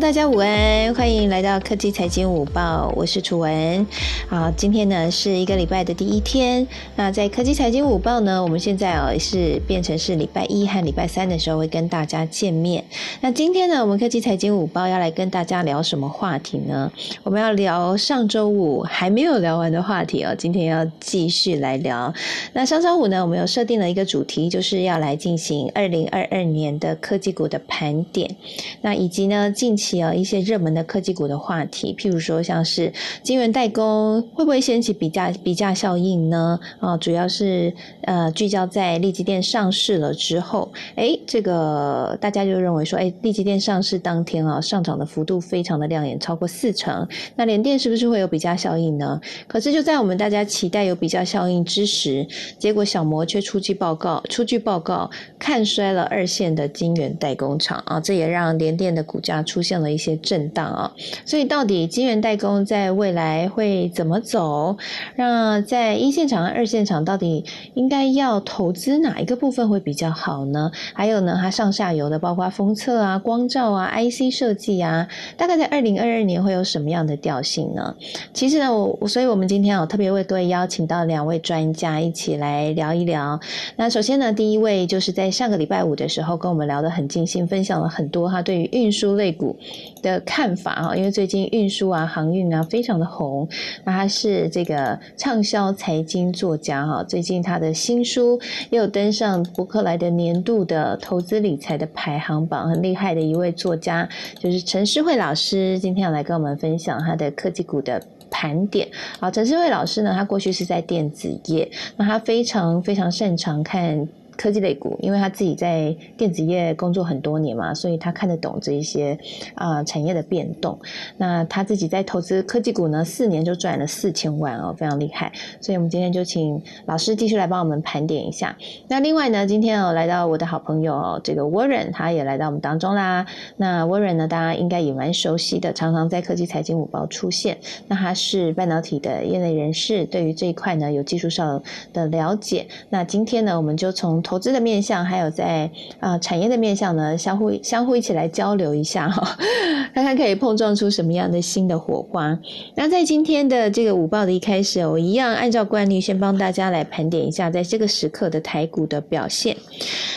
大家午安，欢迎来到科技财经午报，我是楚文。啊，今天呢是一个礼拜的第一天。那在科技财经午报呢，我们现在哦是变成是礼拜一和礼拜三的时候会跟大家见面。那今天呢，我们科技财经午报要来跟大家聊什么话题呢？我们要聊上周五还没有聊完的话题哦，今天要继续来聊。那上周五呢，我们有设定了一个主题，就是要来进行二零二二年的科技股的盘点。那以及呢，近期啊一些热门的科技股的话题，譬如说像是晶圆代工会不会掀起比价比价效应呢？啊，主要是呃聚焦在利基电上市了之后，哎，这个大家就认为说，哎，利基电上市当天啊上涨的幅度非常的亮眼，超过四成。那联电是不是会有比价效应呢？可是就在我们大家期待有比价效应之时，结果小摩却出具报告，出具报告看衰了二线的晶圆代工厂啊，这也让联电的股价出现现了一些震荡啊，所以到底晶圆代工在未来会怎么走？那在一线厂和二线厂到底应该要投资哪一个部分会比较好呢？还有呢，它上下游的包括封测啊、光照啊、IC 设计啊，大概在二零二二年会有什么样的调性呢？其实呢，我所以我们今天啊特别为各位邀请到两位专家一起来聊一聊。那首先呢，第一位就是在上个礼拜五的时候跟我们聊得很尽兴，分享了很多他对于运输类股的看法哈，因为最近运输啊、航运啊非常的红，那他是这个畅销财经作家哈，最近他的新书也有登上伯克莱的年度的投资理财的排行榜，很厉害的一位作家，就是陈诗慧老师，今天要来跟我们分享他的科技股的盘点。好，陈诗慧老师呢，他过去是在电子业，那他非常非常擅长看。科技类股，因为他自己在电子业工作很多年嘛，所以他看得懂这一些啊产业的变动。那他自己在投资科技股呢，四年就赚了四千万哦，非常厉害。所以我们今天就请老师继续来帮我们盘点一下。那另外呢，今天哦来到我的好朋友哦，这个 Warren 他也来到我们当中啦。那 Warren 呢，大家应该也蛮熟悉的，常常在科技财经午报出现。那他是半导体的业内人士，对于这一块呢有技术上的了解。那今天呢，我们就从投资的面向，还有在啊产业的面向呢，相互相互一起来交流一下哈，看看可以碰撞出什么样的新的火花。那在今天的这个午报的一开始，我一样按照惯例，先帮大家来盘点一下，在这个时刻的台股的表现。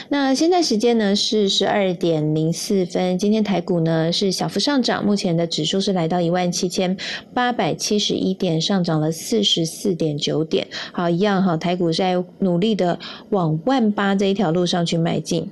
那现在时间呢是十二点零四分，今天台股呢是小幅上涨，目前的指数是来到一万七千八百七十一点，上涨了四十四点九点。好，一样哈，台股在努力的往万八。这一条路上去迈进。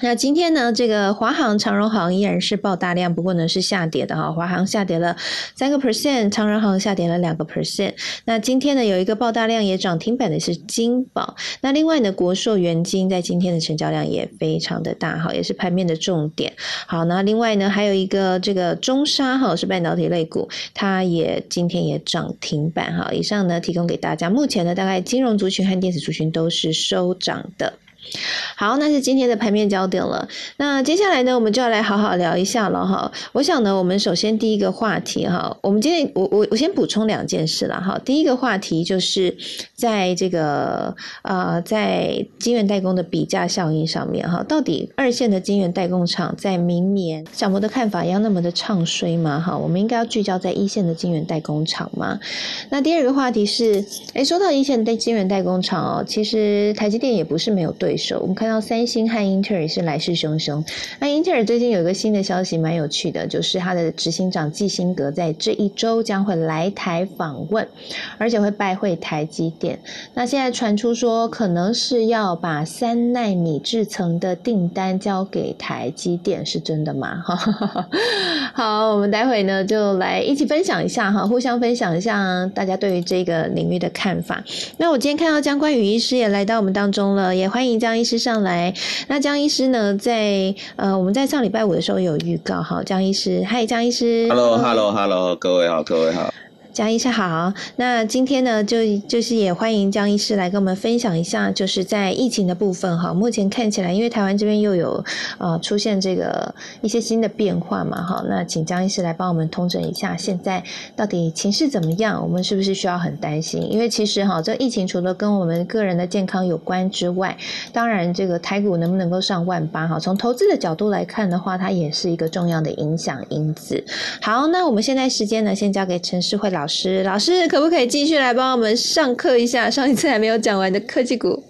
那今天呢，这个华航、长荣航依然是爆大量，不过呢是下跌的哈。华航下跌了三个 percent，长荣航下跌了两个 percent。那今天呢，有一个爆大量也涨停板的是金宝。那另外呢，国寿元金在今天的成交量也非常的大哈，也是盘面的重点。好，那另外呢，还有一个这个中沙哈，是半导体类股，它也今天也涨停板哈。以上呢，提供给大家，目前呢，大概金融族群和电子族群都是收涨的。好，那是今天的盘面焦点了。那接下来呢，我们就要来好好聊一下了哈。我想呢，我们首先第一个话题哈，我们今天我我我先补充两件事了哈。第一个话题就是在这个呃，在晶圆代工的比价效应上面哈，到底二线的晶圆代工厂在明年小摩的看法一样那么的唱衰吗？哈，我们应该要聚焦在一线的晶圆代工厂吗？那第二个话题是，哎，说到一线的晶圆代工厂哦，其实台积电也不是没有对。我们看到三星和英特尔是来势汹汹。那英特尔最近有一个新的消息，蛮有趣的，就是它的执行长季辛格在这一周将会来台访问，而且会拜会台积电。那现在传出说，可能是要把三纳米制程的订单交给台积电，是真的吗？好，我们待会呢就来一起分享一下哈，互相分享一下大家对于这个领域的看法。那我今天看到江关宇医师也来到我们当中了，也欢迎江。江医师上来，那江医师呢？在呃，我们在上礼拜五的时候有预告哈。江医师，嗨，江医师，Hello，Hello，Hello，各位好，各位好。江医师好，那今天呢，就就是也欢迎江医师来跟我们分享一下，就是在疫情的部分哈。目前看起来，因为台湾这边又有呃出现这个一些新的变化嘛哈，那请江医师来帮我们通整一下，现在到底情势怎么样？我们是不是需要很担心？因为其实哈，这疫情除了跟我们个人的健康有关之外，当然这个台股能不能够上万八哈，从投资的角度来看的话，它也是一个重要的影响因子。好，那我们现在时间呢，先交给陈世慧老。老师，老师可不可以继续来帮我们上课一下？上一次还没有讲完的科技股。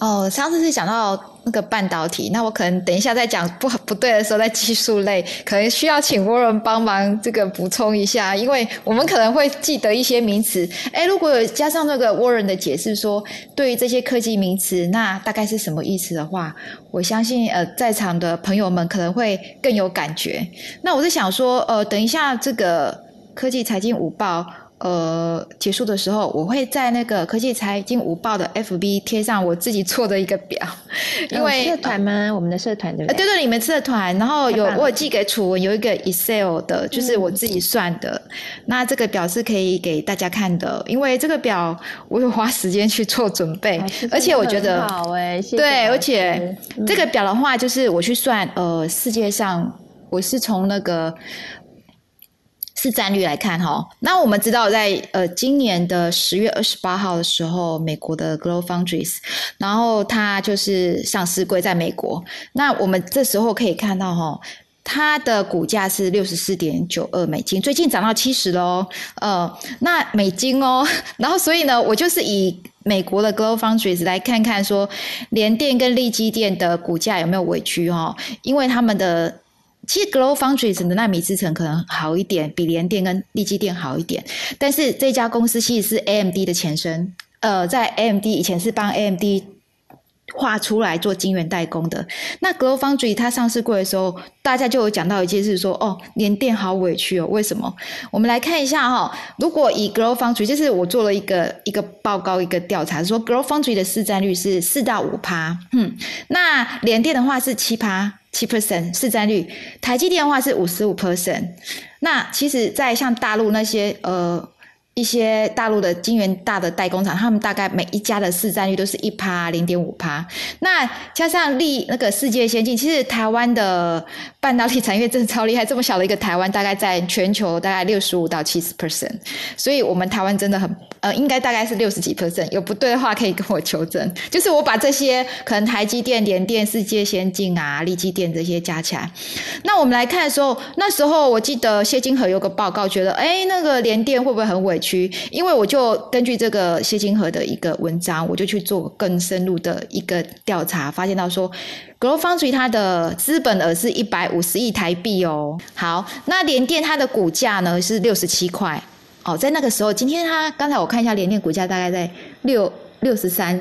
哦，上次是讲到那个半导体，那我可能等一下再讲不不对的时候，在技术类可能需要请沃伦帮忙这个补充一下，因为我们可能会记得一些名词。哎，如果有加上那个沃伦的解释，说对于这些科技名词，那大概是什么意思的话，我相信呃在场的朋友们可能会更有感觉。那我是想说，呃，等一下这个。科技财经午报，呃，结束的时候，我会在那个科技财经午报的 FB 贴上我自己做的一个表，因为社团吗？我们的社团对不对？对对，你们社团，然后有我寄给楚文有一个 Excel 的，就是我自己算的。那这个表是可以给大家看的，因为这个表我有花时间去做准备，而且我觉得好哎，对，而且这个表的话，就是我去算，呃，世界上我是从那个。市占率来看哈，那我们知道在呃今年的十月二十八号的时候，美国的 Global Foundries，然后它就是上市柜在美国。那我们这时候可以看到哈，它的股价是六十四点九二美金，最近涨到七十喽。呃，那美金哦，然后所以呢，我就是以美国的 Global Foundries 来看看说，联电跟利基电的股价有没有委屈哈，因为他们的。其实 Glow Foundries 的纳米制程可能好一点，比联电跟力基电好一点。但是这家公司其实是 AMD 的前身，呃，在 AMD 以前是帮 AMD 画出来做晶圆代工的。那 Glow Foundries 它上市过的时候，大家就有讲到一件事，说哦，联电好委屈哦，为什么？我们来看一下哈，如果以 Glow Foundries，就是我做了一个一个报告一个调查，说 Glow Foundries 的市占率是四到五趴，嗯，那联电的话是七趴。七 percent 市占率，台积电的话是五十五 percent。那其实，在像大陆那些呃。一些大陆的晶圆大的代工厂，他们大概每一家的市占率都是一趴零点五趴。那加上立那个世界先进，其实台湾的半导体产业真的超厉害。这么小的一个台湾，大概在全球大概六十五到七十 percent。所以，我们台湾真的很呃，应该大概是六十几 percent。有不对的话，可以跟我求证。就是我把这些可能台积电、联电、世界先进啊、立积电这些加起来。那我们来看的时候，那时候我记得谢金河有个报告，觉得哎，那个联电会不会很委？区，因为我就根据这个谢金河的一个文章，我就去做更深入的一个调查，发现到说，Global Foundry 它的资本额是一百五十亿台币哦。好，那联电它的股价呢是六十七块哦，在那个时候，今天它刚才我看一下联电股价大概在六六十三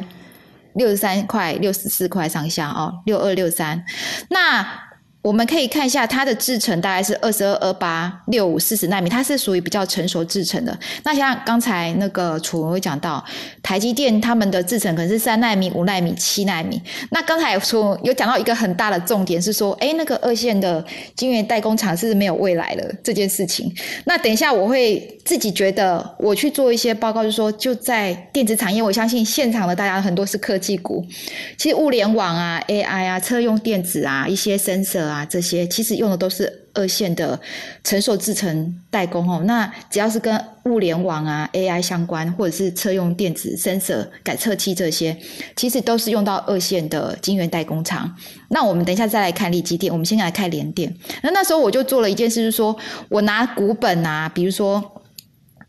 六十三块六十四块上下哦，六二六三那。我们可以看一下它的制程大概是二十二、二八、六五、四十纳米，它是属于比较成熟制程的。那像刚才那个楚文会讲到，台积电他们的制程可能是三纳米、五纳米、七纳米。那刚才楚文有讲到一个很大的重点是说，哎，那个二线的晶圆代工厂是没有未来了这件事情。那等一下我会自己觉得我去做一些报告，就说就在电子产业，我相信现场的大家很多是科技股，其实物联网啊、AI 啊、车用电子啊、一些 sensor。啊，啊这些其实用的都是二线的成熟制成代工哦。那只要是跟物联网啊、AI 相关，或者是车用电子、sensor 感测器这些，其实都是用到二线的晶圆代工厂。那我们等一下再来看立基电，我们先来看联电。那那时候我就做了一件事，就是说我拿股本啊，比如说。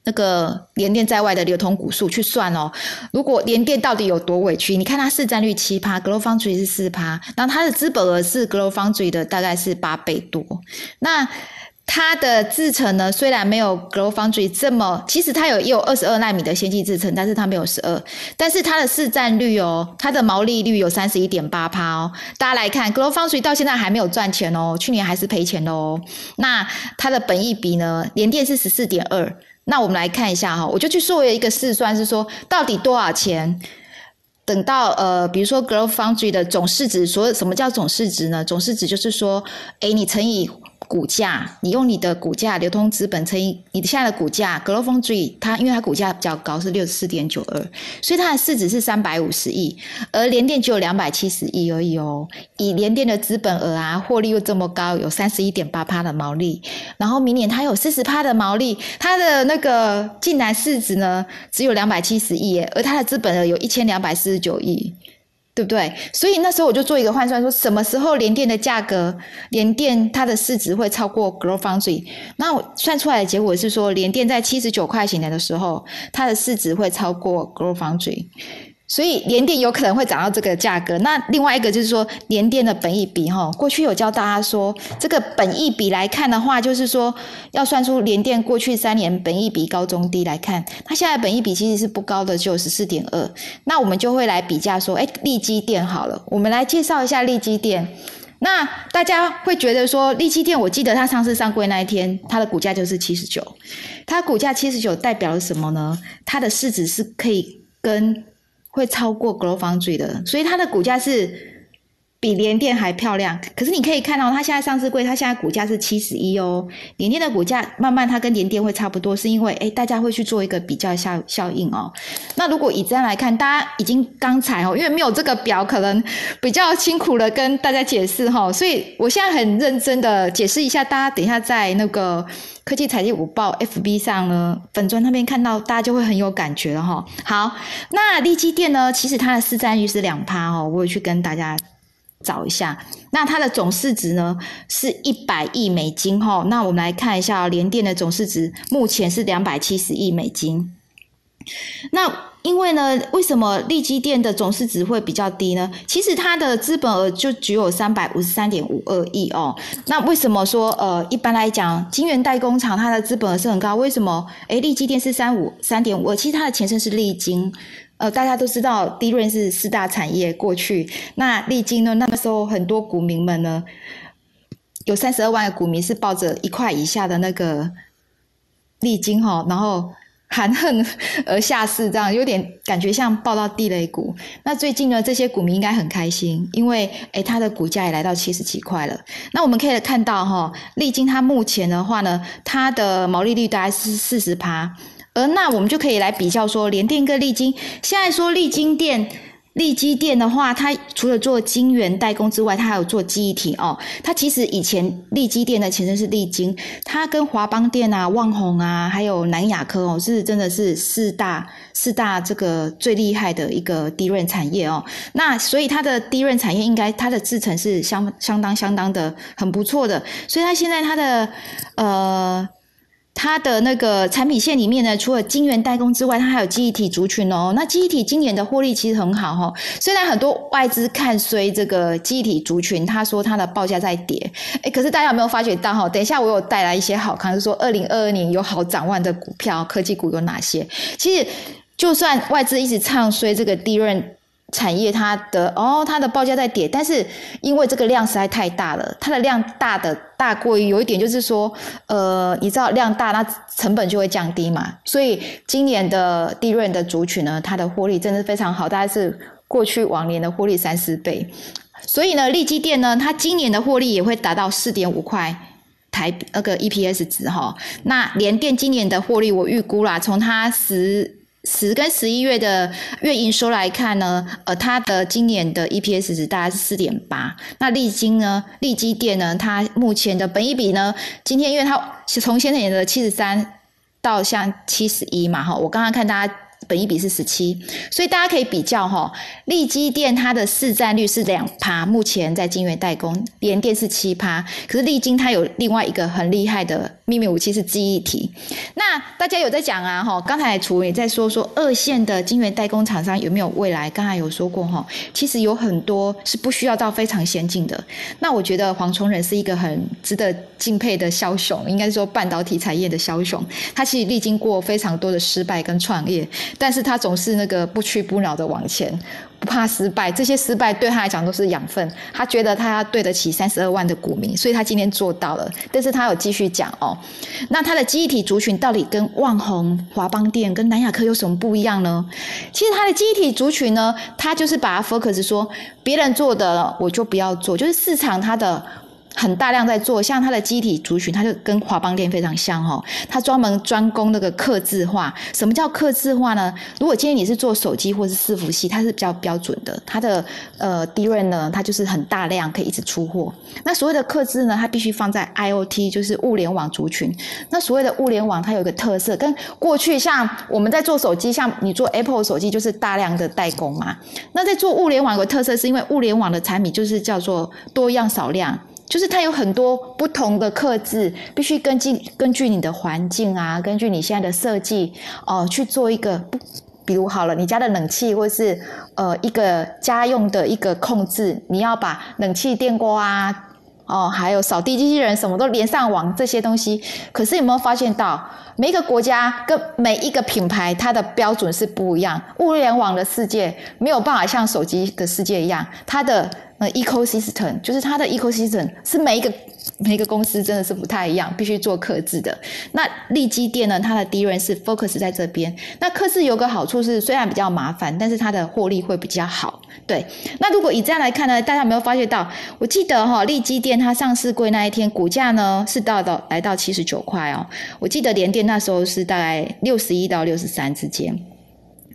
那个联电在外的流通股数去算哦，如果联电到底有多委屈？你看它市占率七趴，Global Foundry 是四趴，然后它的资本额是 Global Foundry 的大概是八倍多。那它的制程呢，虽然没有 Global Foundry 这么，其实它有也有二十二纳米的先进制程，但是它没有十二。但是它的市占率哦，它的毛利率有三十一点八趴哦。大家来看，Global Foundry 到现在还没有赚钱哦，去年还是赔钱的哦。那它的本益比呢，联电是十四点二。那我们来看一下哈，我就去做一个试算，是说到底多少钱？等到呃，比如说 g r o w Foundry 的总市值，所什么叫总市值呢？总市值就是说，哎，你乘以。股价，你用你的股价流通资本乘以你现在的股价 g l o b a l t r e 它因为它股价比较高，是六十四点九二，所以它的市值是三百五十亿，而联电只有两百七十亿而已哦。以联电的资本额啊，获利又这么高，有三十一点八趴的毛利，然后明年它有四十趴的毛利，它的那个竟然市值呢只有两百七十亿，而它的资本额有一千两百四十九亿。对不对？所以那时候我就做一个换算，说什么时候联电的价格，联电它的市值会超过 g l o f o u n d r y 那我算出来的结果是说，联电在七十九块钱的时候，它的市值会超过 g l o f o u n d r y。所以联电有可能会涨到这个价格。那另外一个就是说，联电的本益比哈，过去有教大家说，这个本益比来看的话，就是说要算出联电过去三年本益比高中低来看，它现在本益比其实是不高的，只有十四点二。那我们就会来比价说，哎，利基电好了，我们来介绍一下利基电。那大家会觉得说，利基电，我记得它上市上柜那一天，它的股价就是七十九，它股价七十九代表了什么呢？它的市值是可以跟会超过 g l o w Foundry 的，所以它的股价是比联电还漂亮。可是你可以看到，它现在上市贵，它现在股价是七十一哦。联电的股价慢慢它跟联电会差不多，是因为哎，大家会去做一个比较效效应哦。那如果以这样来看，大家已经刚才哦，因为没有这个表，可能比较辛苦的跟大家解释哈，所以我现在很认真的解释一下，大家等一下在那个。科技财经午报 FB 上呢，粉砖那边看到，大家就会很有感觉了哈。好，那利基电呢，其实它的市占率是两趴哦，我有去跟大家找一下。那它的总市值呢是一百亿美金哈。那我们来看一下联电的总市值，目前是两百七十亿美金。那因为呢，为什么利基电的总市值会比较低呢？其实它的资本额就只有三百五十三点五二亿哦。那为什么说呃，一般来讲，晶圆代工厂它的资本额是很高？为什么？诶，利基电是三五三点五二，其实它的前身是利晶。呃，大家都知道，低润是四大产业过去。那利晶呢，那个时候很多股民们呢，有三十二万的股民是抱着一块以下的那个利晶哈，然后。含恨而下市，这样有点感觉像抱到地雷股。那最近呢，这些股民应该很开心，因为诶，它的股价也来到七十几块了。那我们可以看到哈，历经它目前的话呢，它的毛利率大概是四十趴，而那我们就可以来比较说，联电跟利晶，现在说利晶电。利基电的话，它除了做晶圆代工之外，它还有做记忆体哦。它其实以前利基电的前身是利晶，它跟华邦电啊、旺宏啊，还有南亚科哦，是真的是四大四大这个最厉害的一个低润产业哦。那所以它的低润产业应该它的制程是相相当相当的很不错的，所以它现在它的呃。它的那个产品线里面呢，除了晶圆代工之外，它还有记忆体族群哦。那记忆体今年的获利其实很好哈，虽然很多外资看衰这个记忆体族群，他说它的报价在跌，哎，可是大家有没有发觉到哈？等一下我有带来一些好看，是说二零二二年有好展望的股票，科技股有哪些？其实就算外资一直唱衰这个低润。产业它的哦，它的报价在跌，但是因为这个量实在太大了，它的量大的大过于有一点就是说，呃，你知道量大，那成本就会降低嘛，所以今年的利润的族群呢，它的获利真的非常好，大概是过去往年的获利三四倍，所以呢，利基电呢，它今年的获利也会达到四点五块台那个 EPS 值哈，那联电今年的获利我预估啦，从它十。十跟十一月的月营收来看呢，呃，它的今年的 EPS 值大概是四点八。那利金呢，利基电呢，它目前的本益比呢，今天因为它是从先前的七十三到像七十一嘛，哈，我刚刚看大家。本一比是十七，所以大家可以比较哈，利基电它的市占率是两趴，目前在晶圆代工，联电是七趴，可是利晶它有另外一个很厉害的秘密武器是记忆体。那大家有在讲啊哈，刚才楚也在说说二线的晶圆代工厂商有没有未来？刚才有说过哈，其实有很多是不需要到非常先进的。那我觉得黄崇仁是一个很值得敬佩的枭雄，应该说半导体产业的枭雄，他其实历经过非常多的失败跟创业。但是他总是那个不屈不挠的往前，不怕失败。这些失败对他来讲都是养分。他觉得他要对得起三十二万的股民，所以他今天做到了。但是他有继续讲哦，那他的记忆体族群到底跟旺宏、华邦电、跟南亚科有什么不一样呢？其实他的记忆体族群呢，他就是把它 focus 说，别人做的我就不要做，就是市场它的。很大量在做，像它的机体族群，它就跟华邦电非常像哦。它专门专攻那个刻字化。什么叫刻字化呢？如果今天你是做手机或是伺服器，它是比较标准的。它的呃 DRAM 呢，它就是很大量可以一直出货。那所谓的刻字呢，它必须放在 IOT，就是物联网族群。那所谓的物联网，它有一个特色，跟过去像我们在做手机，像你做 Apple 手机，就是大量的代工嘛。那在做物联网有个特色，是因为物联网的产品就是叫做多样少量。就是它有很多不同的刻字，必须根据根据你的环境啊，根据你现在的设计哦去做一个不，比如好了，你家的冷气或是呃一个家用的一个控制，你要把冷气电锅啊，哦还有扫地机器人什么都连上网这些东西，可是有没有发现到每一个国家跟每一个品牌它的标准是不一样？物联网的世界没有办法像手机的世界一样，它的。呃，ecosystem 就是它的 ecosystem 是每一个每个公司真的是不太一样，必须做刻字的。那利基店呢，它的第一人是 focus 在这边。那刻字有个好处是，虽然比较麻烦，但是它的获利会比较好。对，那如果以这样来看呢，大家有没有发现到？我记得哈，利基店它上市柜那一天，股价呢是到到来到七十九块哦。我记得联电那时候是大概六十一到六十三之间。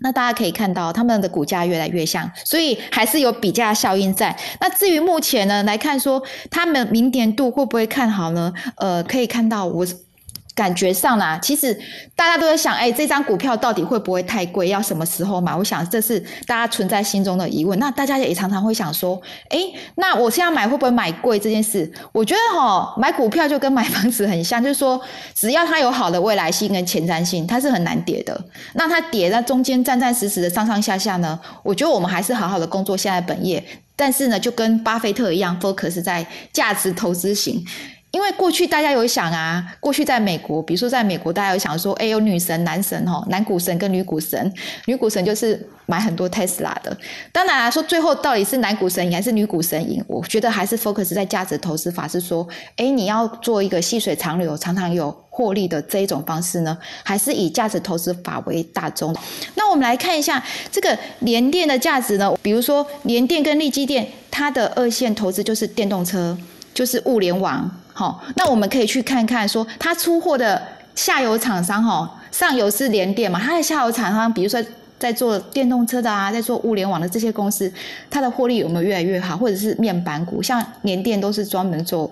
那大家可以看到，他们的股价越来越像，所以还是有比价效应在。那至于目前呢来看，说他们明年度会不会看好呢？呃，可以看到我。感觉上啦，其实大家都在想，哎，这张股票到底会不会太贵？要什么时候买？我想这是大家存在心中的疑问。那大家也常常会想说，哎，那我现在买会不会买贵这件事？我觉得哈，买股票就跟买房子很像，就是说，只要它有好的未来性跟前瞻性，它是很难跌的。那它跌在中间，战战实实的上上下下呢？我觉得我们还是好好的工作现在本业，但是呢，就跟巴菲特一样，focus 在价值投资型。因为过去大家有想啊，过去在美国，比如说在美国，大家有想说，哎，有女神、男神哦，男股神跟女股神，女股神就是买很多 Tesla 的。当然来说，最后到底是男股神赢还是女股神赢，我觉得还是 focus 在价值投资法，是说，哎，你要做一个细水长流、常常有获利的这一种方式呢，还是以价值投资法为大宗？那我们来看一下这个联电的价值呢，比如说联电跟利基电，它的二线投资就是电动车，就是物联网。好，那我们可以去看看，说它出货的下游厂商，哈，上游是联电嘛，它的下游厂商，比如说在做电动车的啊，在做物联网的这些公司，它的获利有没有越来越好？或者是面板股，像联电都是专门做。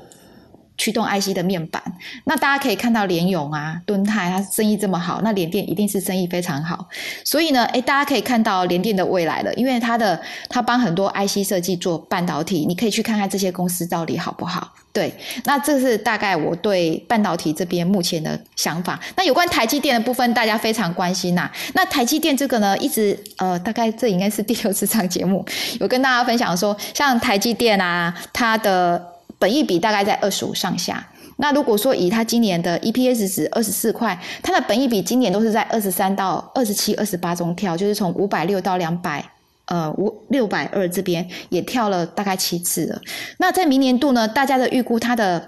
驱动 IC 的面板，那大家可以看到联咏啊、敦泰，它生意这么好，那联电一定是生意非常好。所以呢，哎，大家可以看到联电的未来了，因为它的它帮很多 IC 设计做半导体，你可以去看看这些公司到底好不好。对，那这是大概我对半导体这边目前的想法。那有关台积电的部分，大家非常关心呐。那台积电这个呢，一直呃，大概这应该是第六次上节目，有跟大家分享说，像台积电啊，它的。本益比大概在二十五上下。那如果说以它今年的 EPS 值二十四块，它的本益比今年都是在二十三到二十七、二十八中跳，就是从五百六到两百，呃五六百二这边也跳了大概七次了。那在明年度呢，大家的预估它的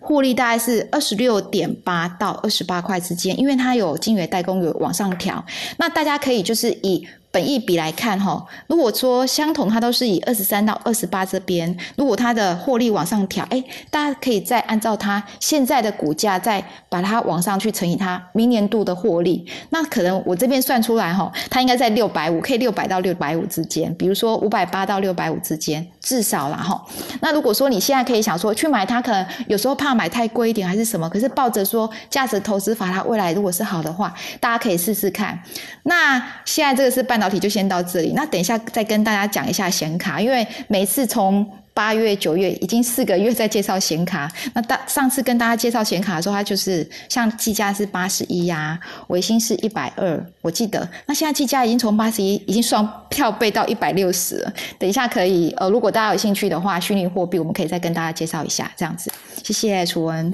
获利大概是二十六点八到二十八块之间，因为它有金源代工有往上调。那大家可以就是以。本益比来看，哈，如果说相同，它都是以二十三到二十八这边，如果它的获利往上调，哎，大家可以再按照它现在的股价，再把它往上去乘以它明年度的获利，那可能我这边算出来，哈，它应该在六百五，可以六百到六百五之间，比如说五百八到六百五之间，至少啦，哈。那如果说你现在可以想说去买它，可能有时候怕买太贵一点还是什么，可是抱着说价值投资法，它未来如果是好的话，大家可以试试看。那现在这个是半。导体就先到这里，那等一下再跟大家讲一下显卡，因为每次从八月、九月已经四个月在介绍显卡。那大上次跟大家介绍显卡的时候，它就是像技嘉是八十一呀，维星是一百二，我记得。那现在技嘉已经从八十一已经双跳倍到一百六十了。等一下可以，呃，如果大家有兴趣的话，虚拟货币我们可以再跟大家介绍一下，这样子。谢谢楚文。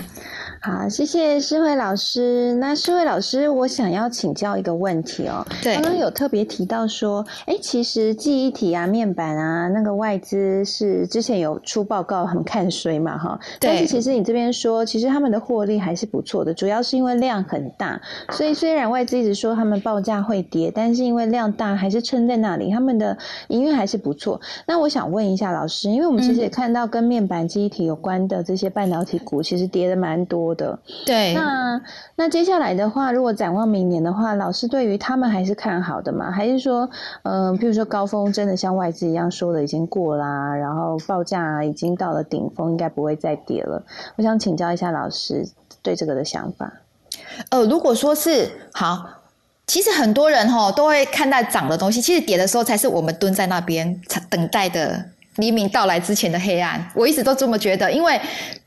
好，谢谢诗慧老师。那诗慧老师，我想要请教一个问题哦。对，刚刚有特别提到说，哎，其实记忆体啊、面板啊，那个外资是之前有出报告很看衰嘛，哈。对。但是其实你这边说，其实他们的获利还是不错的，主要是因为量很大。所以虽然外资一直说他们报价会跌，但是因为量大，还是撑在那里，他们的营运还是不错。那我想问一下老师，因为我们其实也看到跟面板记忆体有关的这些半导体股，其实跌的蛮多。的对，那那接下来的话，如果展望明年的话，老师对于他们还是看好的吗？还是说，嗯，譬如说高峰真的像外资一样说的已经过啦，然后报价已经到了顶峰，应该不会再跌了？我想请教一下老师对这个的想法。呃，如果说是好，其实很多人哈都会看待涨的东西，其实跌的时候才是我们蹲在那边等待的。黎明到来之前的黑暗，我一直都这么觉得。因为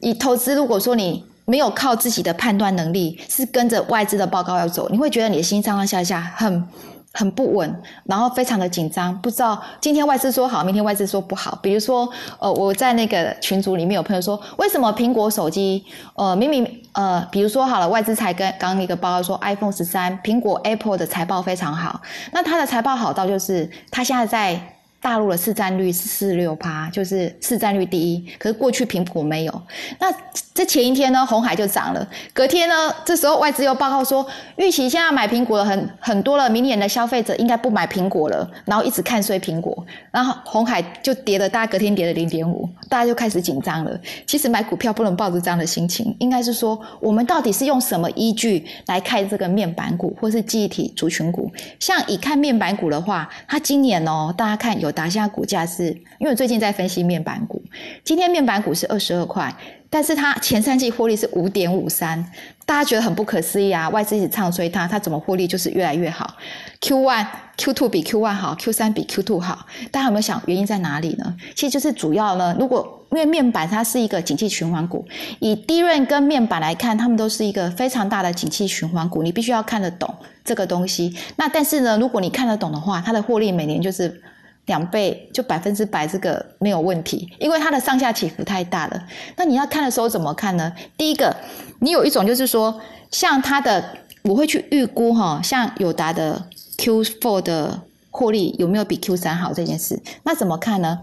你投资，如果说你没有靠自己的判断能力，是跟着外资的报告要走，你会觉得你的心上上下下很很不稳，然后非常的紧张，不知道今天外资说好，明天外资说不好。比如说，呃，我在那个群组里面有朋友说，为什么苹果手机，呃，明明呃，比如说好了，外资才跟刚刚一个报告说，iPhone 十三，苹果 Apple 的财报非常好，那它的财报好到就是它现在在。大陆的市占率是四六趴，就是市占率第一。可是过去苹果没有。那这前一天呢，红海就涨了。隔天呢，这时候外资又报告说，预期现在买苹果的很很多了，明年的消费者应该不买苹果了。然后一直看衰苹果，然后红海就跌了，大家隔天跌了零点五，大家就开始紧张了。其实买股票不能抱着这样的心情，应该是说，我们到底是用什么依据来看这个面板股或是记忆体族群股？像以看面板股的话，它今年哦，大家看有。打现在股价是，因为最近在分析面板股，今天面板股是二十二块，但是它前三季获利是五点五三，大家觉得很不可思议啊！外资一直唱衰它，它怎么获利就是越来越好？Q one、Q two 比 Q one 好，Q 三比 Q two 好，大家有没有想原因在哪里呢？其实就是主要呢，如果因为面板它是一个景气循环股，以低润跟面板来看，它们都是一个非常大的景气循环股，你必须要看得懂这个东西。那但是呢，如果你看得懂的话，它的获利每年就是。两倍就百分之百，这个没有问题，因为它的上下起伏太大了。那你要看的时候怎么看呢？第一个，你有一种就是说，像它的，我会去预估哈，像友达的 Q4 的获利有没有比 Q3 好这件事，那怎么看呢？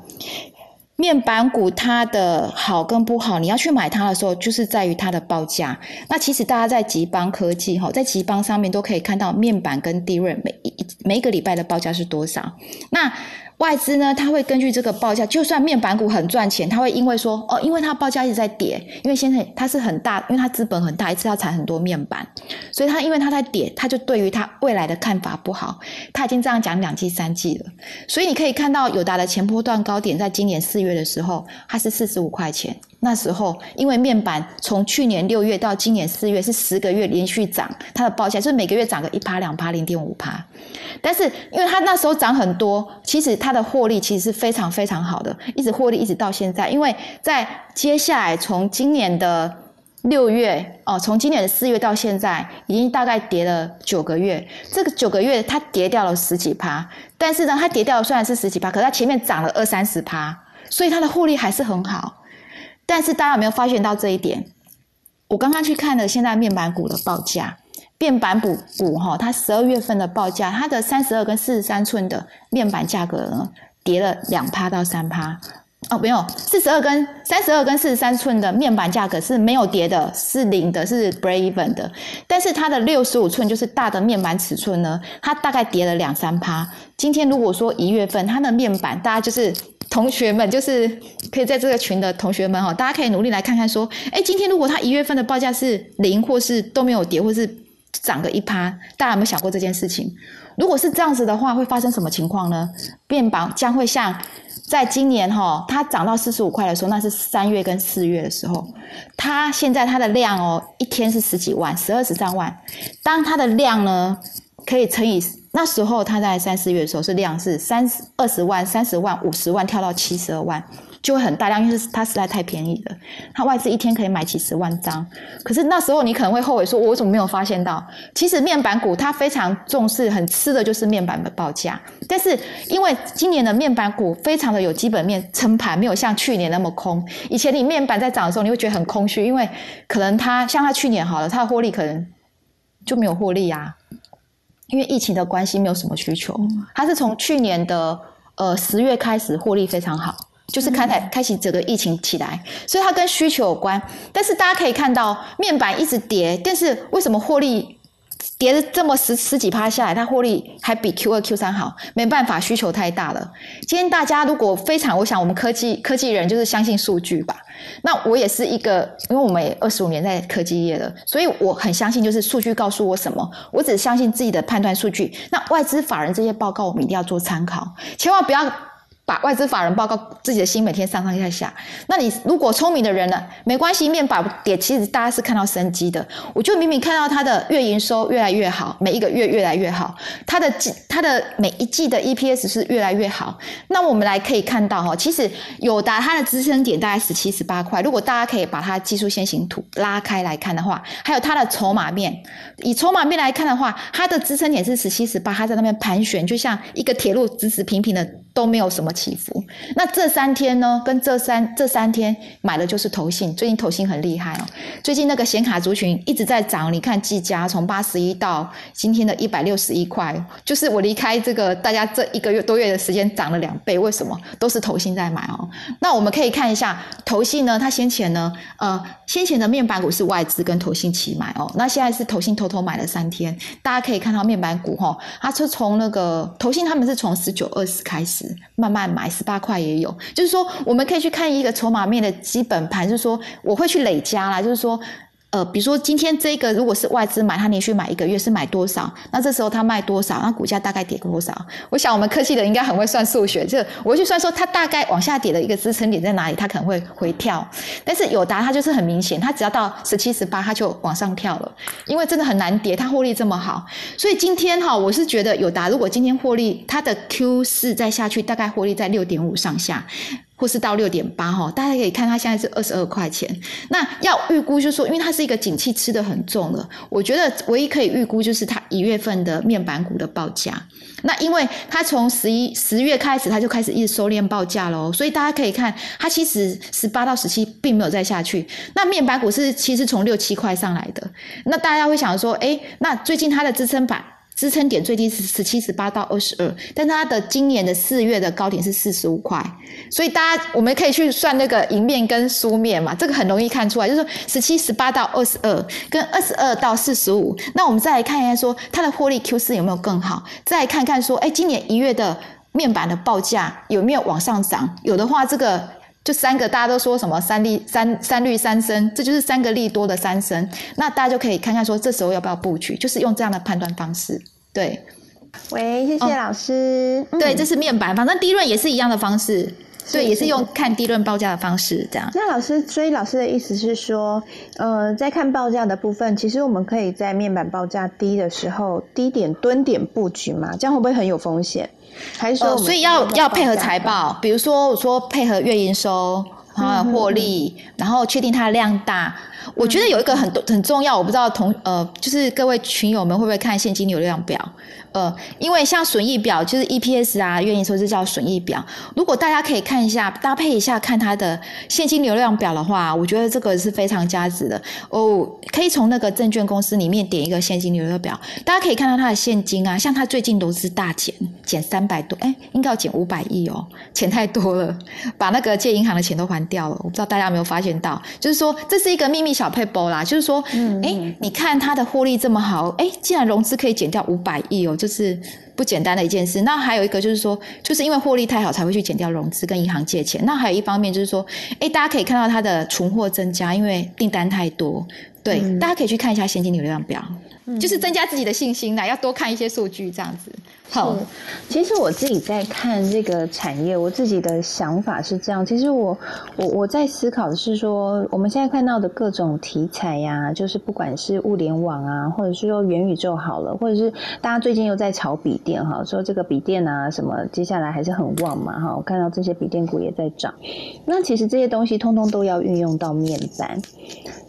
面板股它的好跟不好，你要去买它的时候，就是在于它的报价。那其实大家在吉邦科技哈，在吉邦上面都可以看到面板跟 D 润每一每一个礼拜的报价是多少。那外资呢，它会根据这个报价，就算面板股很赚钱，它会因为说哦，因为它报价一直在跌，因为现在它是很大，因为它资本很大，一次要产很多面板，所以它因为它在跌，它就对于它未来的看法不好。它已经这样讲两季三季了，所以你可以看到友达的前波段高点，在今年四月的时候，它是四十五块钱。那时候，因为面板从去年六月到今年四月是十个月连续涨，它的报价就是每个月涨个一趴两趴零点五趴。但是，因为它那时候涨很多，其实它的获利其实是非常非常好的，一直获利一直到现在。因为在接下来从今年的六月哦，从今年的四月到现在，已经大概跌了九个月。这个九个月它跌掉了十几趴，但是呢，它跌掉虽然是十几趴，可是它前面涨了二三十趴，所以它的获利还是很好。但是大家有没有发现到这一点？我刚刚去看了现在面板股的报价，面板股股哈，它十二月份的报价，它的三十二跟四十三寸的面板价格呢，跌了两趴到三趴。哦，没有，四十二跟三十二跟四十三寸的面板价格是没有跌的，是零的，是 brave 的。但是它的六十五寸就是大的面板尺寸呢，它大概跌了两三趴。今天如果说一月份它的面板，大家就是。同学们，就是可以在这个群的同学们哈，大家可以努力来看看，说，哎，今天如果它一月份的报价是零，或是都没有跌，或是涨个一趴，大家有没有想过这件事情？如果是这样子的话，会发生什么情况呢？面板将会像在今年哈，它涨到四十五块的时候，那是三月跟四月的时候，它现在它的量哦，一天是十几万，十二十三万，当它的量呢，可以乘以。那时候它在三四月的时候是量是三十二十万、三十万、五十万跳到七十二万，就会很大量，因为它实在太便宜了。它外资一天可以买几十万张，可是那时候你可能会后悔说，我怎么没有发现到？其实面板股它非常重视、很吃的就是面板的报价。但是因为今年的面板股非常的有基本面撑盘，没有像去年那么空。以前你面板在涨的时候，你会觉得很空虚，因为可能它像它去年好了，它的获利可能就没有获利啊，因为疫情的关系没有什么需求。它是从去年的呃十月开始获利非常好。就是开台开启整个疫情起来，所以它跟需求有关。但是大家可以看到，面板一直跌，但是为什么获利跌了这么十十几趴下来，它获利还比 Q 二 Q 三好？没办法，需求太大了。今天大家如果非常，我想我们科技科技人就是相信数据吧。那我也是一个，因为我们也二十五年在科技业了，所以我很相信，就是数据告诉我什么，我只相信自己的判断数据。那外资法人这些报告，我们一定要做参考，千万不要。把外资法人报告自己的心每天上上下下，那你如果聪明的人呢，没关系，面板点，其实大家是看到生机的。我就明明看到它的月营收越来越好，每一个月越来越好，它的季它的每一季的 EPS 是越来越好。那我们来可以看到哈，其实友达它的支撑点大概十七十八块。如果大家可以把它技术先行图拉开来看的话，还有它的筹码面，以筹码面来看的话，它的支撑点是十七十八，它在那边盘旋，就像一个铁路直直平平的，都没有什么。起伏，那这三天呢？跟这三这三天买的就是投信，最近投信很厉害哦。最近那个显卡族群一直在涨，你看技嘉从八十一到今天的一百六十一块，就是我离开这个大家这一个月多月的时间涨了两倍，为什么？都是投信在买哦。那我们可以看一下投信呢，它先前呢，呃，先前的面板股是外资跟投信齐买哦，那现在是投信偷偷买了三天，大家可以看到面板股哈，它是从那个投信他们是从十九二十开始慢慢。买十八块也有，就是说我们可以去看一个筹码面的基本盘，就是说我会去累加啦，就是说。呃，比如说今天这个如果是外资买，他连续买一个月是买多少？那这时候他卖多少？那股价大概跌多少？我想我们科技的应该很会算数学，就我去算说它大概往下跌的一个支撑点在哪里，它可能会回跳。但是友达它就是很明显，它只要到十七十八，它就往上跳了，因为真的很难跌，它获利这么好。所以今天哈，我是觉得友达如果今天获利，它的 Q 四再下去，大概获利在六点五上下。或是到六点八哈，大家可以看它现在是二十二块钱。那要预估就是说，因为它是一个景气吃的很重了，我觉得唯一可以预估就是它一月份的面板股的报价。那因为它从十一十月开始，它就开始一直收敛报价喽，所以大家可以看它其实十八到十七并没有再下去。那面板股是其实从六七块上来的。那大家会想说，哎，那最近它的支撑板。支撑点最低是十七十八到二十二，但它的今年的四月的高点是四十五块，所以大家我们可以去算那个赢面跟输面嘛，这个很容易看出来，就是说十七十八到二十二跟二十二到四十五，那我们再来看一下说它的获利 Q 四有没有更好，再来看看说，哎，今年一月的面板的报价有没有往上涨？有的话，这个。就三个，大家都说什么三利三三率三升，这就是三个利多的三升。那大家就可以看看说，这时候要不要布局，就是用这样的判断方式。对，喂，谢谢老师。对，这是面板，反正低润也是一样的方式。对，也是用看低论报价的方式这样。那老师，所以老师的意思是说，呃，在看报价的部分，其实我们可以在面板报价低的时候，低点蹲点布局嘛？这样会不会很有风险？还是说，所以要要配合财报，比如说我说配合月营收啊获利，然后确定它的量大。我觉得有一个很很重要，我不知道同呃，就是各位群友们会不会看现金流量表？呃，因为像损益表就是 EPS 啊，愿意说是叫损益表。如果大家可以看一下，搭配一下看它的现金流量表的话，我觉得这个是非常价值的哦。可以从那个证券公司里面点一个现金流量表，大家可以看到它的现金啊，像它最近都是大减，减三百多，哎，应该要减五百亿哦，钱太多了，把那个借银行的钱都还掉了。我不知道大家有没有发现到，就是说这是一个秘密小配包啦，就是说，哎，你看它的获利这么好，哎，既然融资可以减掉五百亿哦，就。是不简单的一件事。那还有一个就是说，就是因为获利太好，才会去减掉融资跟银行借钱。那还有一方面就是说，哎，大家可以看到它的存货增加，因为订单太多。对，大家可以去看一下现金流量表。就是增加自己的信心啦，要多看一些数据这样子。好，其实我自己在看这个产业，我自己的想法是这样。其实我我我在思考的是说，我们现在看到的各种题材呀，就是不管是物联网啊，或者是说元宇宙好了，或者是大家最近又在炒笔电哈，说这个笔电啊什么，接下来还是很旺嘛哈。我看到这些笔电股也在涨，那其实这些东西通通都要运用到面板，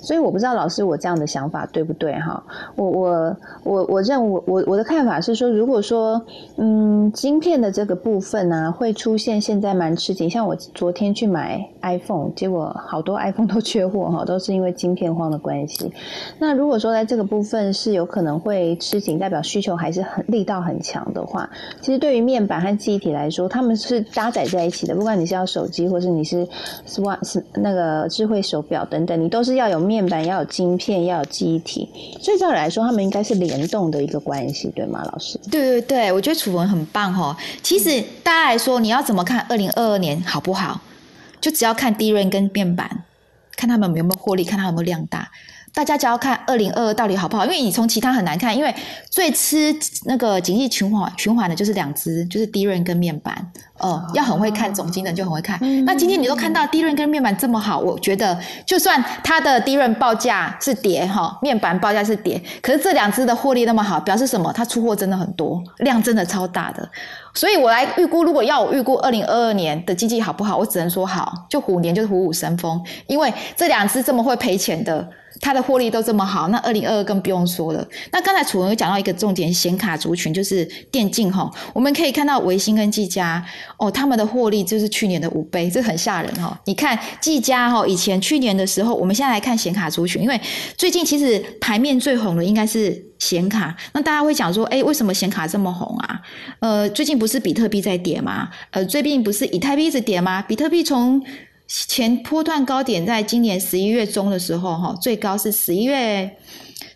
所以我不知道老师我这样的想法对不对哈？我我我我认我我我的看法是说，如果说嗯，晶片的这个部分呢，会出现现在蛮吃紧。像我昨天去买 iPhone，结果好多 iPhone 都缺货哈，都是因为晶片荒的关系。那如果说在这个部分是有可能会吃紧，代表需求还是很力道很强的话，其实对于面板和记忆体来说，他们是搭载在一起的。不管你是要手机，或是你是 smart 是那个智慧手表等等，你都是要有面面板，要有晶片，要有记忆体。所以照理来说，他们应该是联动的一个关系，对吗，老师？对对对，我觉得楚文很棒哦。其实大家来说，你要怎么看二零二二年好不好？就只要看低润跟面板，看他们有没有获利，看他有没有量大。大家只要看二零二二到底好不好，因为你从其他很难看，因为最吃那个经济循环循环的就是两只，就是低润跟面板。哦，要很会看总经的就很会看。那今天你都看到低润跟面板这么好，我觉得就算它的低润报价是跌哈，面板报价是跌，可是这两只的获利那么好，表示什么？它出货真的很多，量真的超大的。所以我来预估，如果要我预估二零二二年的经济好不好，我只能说好，就虎年就是虎虎生风，因为这两只这么会赔钱的，它的获利都这么好，那二零二二更不用说了。那刚才楚文有讲到一个重点，显卡族群就是电竞哈，我们可以看到维新跟技嘉。哦，他们的获利就是去年的五倍，这很吓人哈！你看技嘉哈，以前去年的时候，我们现在来看显卡族群，因为最近其实牌面最红的应该是显卡。那大家会讲说，哎，为什么显卡这么红啊？呃，最近不是比特币在跌吗？呃，最近不是以太币一直跌吗？比特币从前波段高点，在今年十一月中的时候，哈，最高是十一月。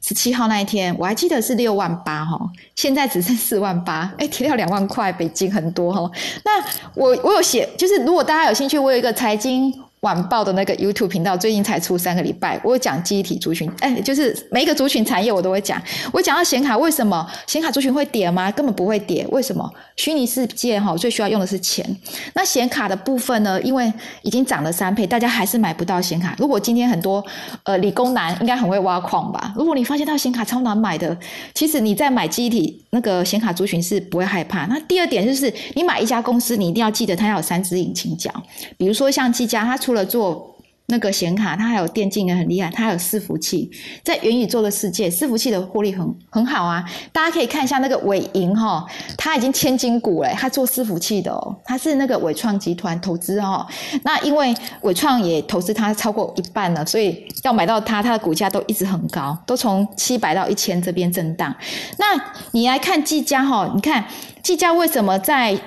十七号那一天，我还记得是六万八哈，现在只剩四万八，哎，提到两万块，北京很多哈。那我我有写，就是如果大家有兴趣，我有一个财经。晚报的那个 YouTube 频道最近才出三个礼拜，我讲记忆体族群，哎，就是每一个族群产业我都会讲。我讲到显卡，为什么显卡族群会跌吗？根本不会跌，为什么？虚拟世界哈最需要用的是钱，那显卡的部分呢？因为已经涨了三倍，大家还是买不到显卡。如果今天很多呃理工男应该很会挖矿吧？如果你发现到显卡超难买的，其实你在买记忆体那个显卡族群是不会害怕。那第二点就是，你买一家公司，你一定要记得它要有三支引擎角，比如说像技嘉，它出除了做那个显卡，它还有电竞也很厉害，它还有伺服器。在元宇宙的世界，伺服器的获利很很好啊。大家可以看一下那个伟银哈，它已经千金股了，它做伺服器的哦，它是那个伟创集团投资哦。那因为伟创也投资它超过一半了，所以要买到它，它的股价都一直很高，都从七百到一千这边震荡。那你来看技嘉哈，你看技嘉为什么在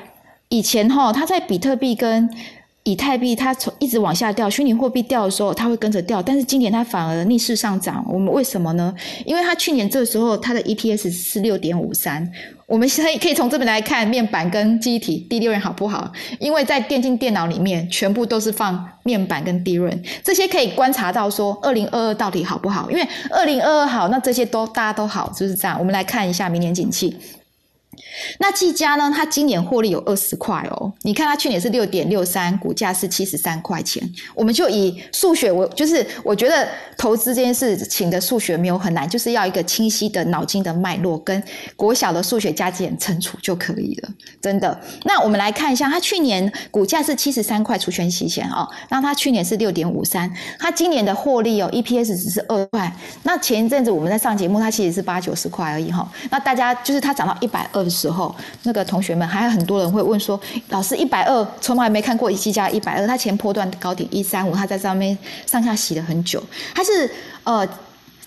以前哈，它在比特币跟以太币它从一直往下掉，虚拟货币掉的时候，它会跟着掉。但是今年它反而逆势上涨，我们为什么呢？因为它去年这个时候它的 EPS 是六点五三。我们现在可以从这边来看面板跟记忆体第六轮好不好？因为在电竞电脑里面，全部都是放面板跟低润，这些可以观察到说二零二二到底好不好？因为二零二二好，那这些都大家都好，就是这样。我们来看一下明年景气。那技嘉呢？它今年获利有二十块哦。你看它去年是六点六三，股价是七十三块钱。我们就以数学，我就是我觉得投资这件事情的数学没有很难，就是要一个清晰的脑筋的脉络跟国小的数学加减乘除就可以了，真的。那我们来看一下，它去年股价是七十三块除权息钱哦，那它去年是六点五三，它今年的获利哦，EPS 只是二块。那前一阵子我们在上节目，它其实是八九十块而已哈。那大家就是它涨到一百二十。时候，那个同学们还有很多人会问说：“老师，一百二从来没看过一期价一百二，他前波段高点一三五，他在上面上下洗了很久。他是呃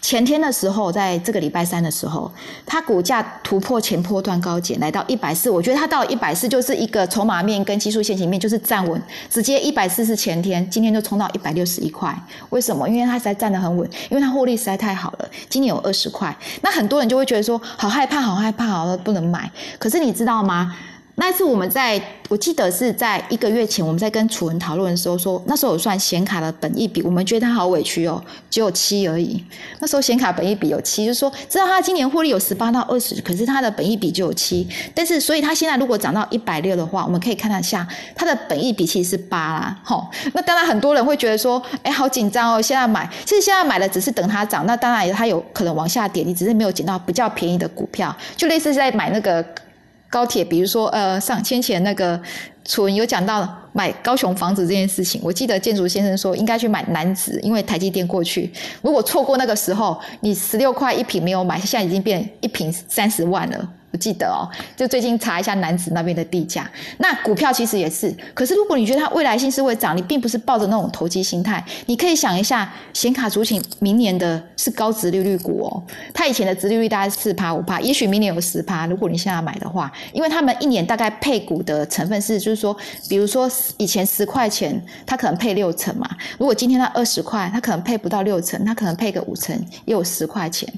前天的时候，在这个礼拜三的时候，它股价突破前波段高点，来到一百四。我觉得它到一百四就是一个筹码面跟技术线型面就是站稳，直接一百四是前天，今天就冲到一百六十一块。为什么？因为它实在站得很稳，因为它获利实在太好了。今年有二十块，那很多人就会觉得说好害怕，好害怕，好不能买。可是你知道吗？那次我们在，我记得是在一个月前，我们在跟楚文讨论的时候说，那时候我算显卡的本益比，我们觉得他好委屈哦，只有七而已。那时候显卡本益比有七，就是说知道他今年获利有十八到二十，可是他的本益比就有七。但是，所以他现在如果涨到一百六的话，我们可以看一下他的本益比其实是八啦。吼，那当然很多人会觉得说，哎，好紧张哦，现在买，其实现在买的只是等它涨，那当然它有可能往下跌，你只是没有捡到比较便宜的股票，就类似在买那个。高铁，比如说，呃，上先前那个楚文有讲到买高雄房子这件事情，我记得建筑先生说应该去买南子，因为台积电过去，如果错过那个时候，你十六块一平没有买，现在已经变一平三十万了。不记得哦，就最近查一下南子那边的地价。那股票其实也是，可是如果你觉得它未来性是会涨，你并不是抱着那种投机心态，你可以想一下，显卡族群明年的是高值利率股哦，它以前的值利率大概四趴五趴，也许明年有十趴。如果你现在买的话，因为他们一年大概配股的成分是，就是说，比如说以前十块钱，它可能配六成嘛。如果今天它二十块，它可能配不到六成，它可能配个五成，也有十块钱。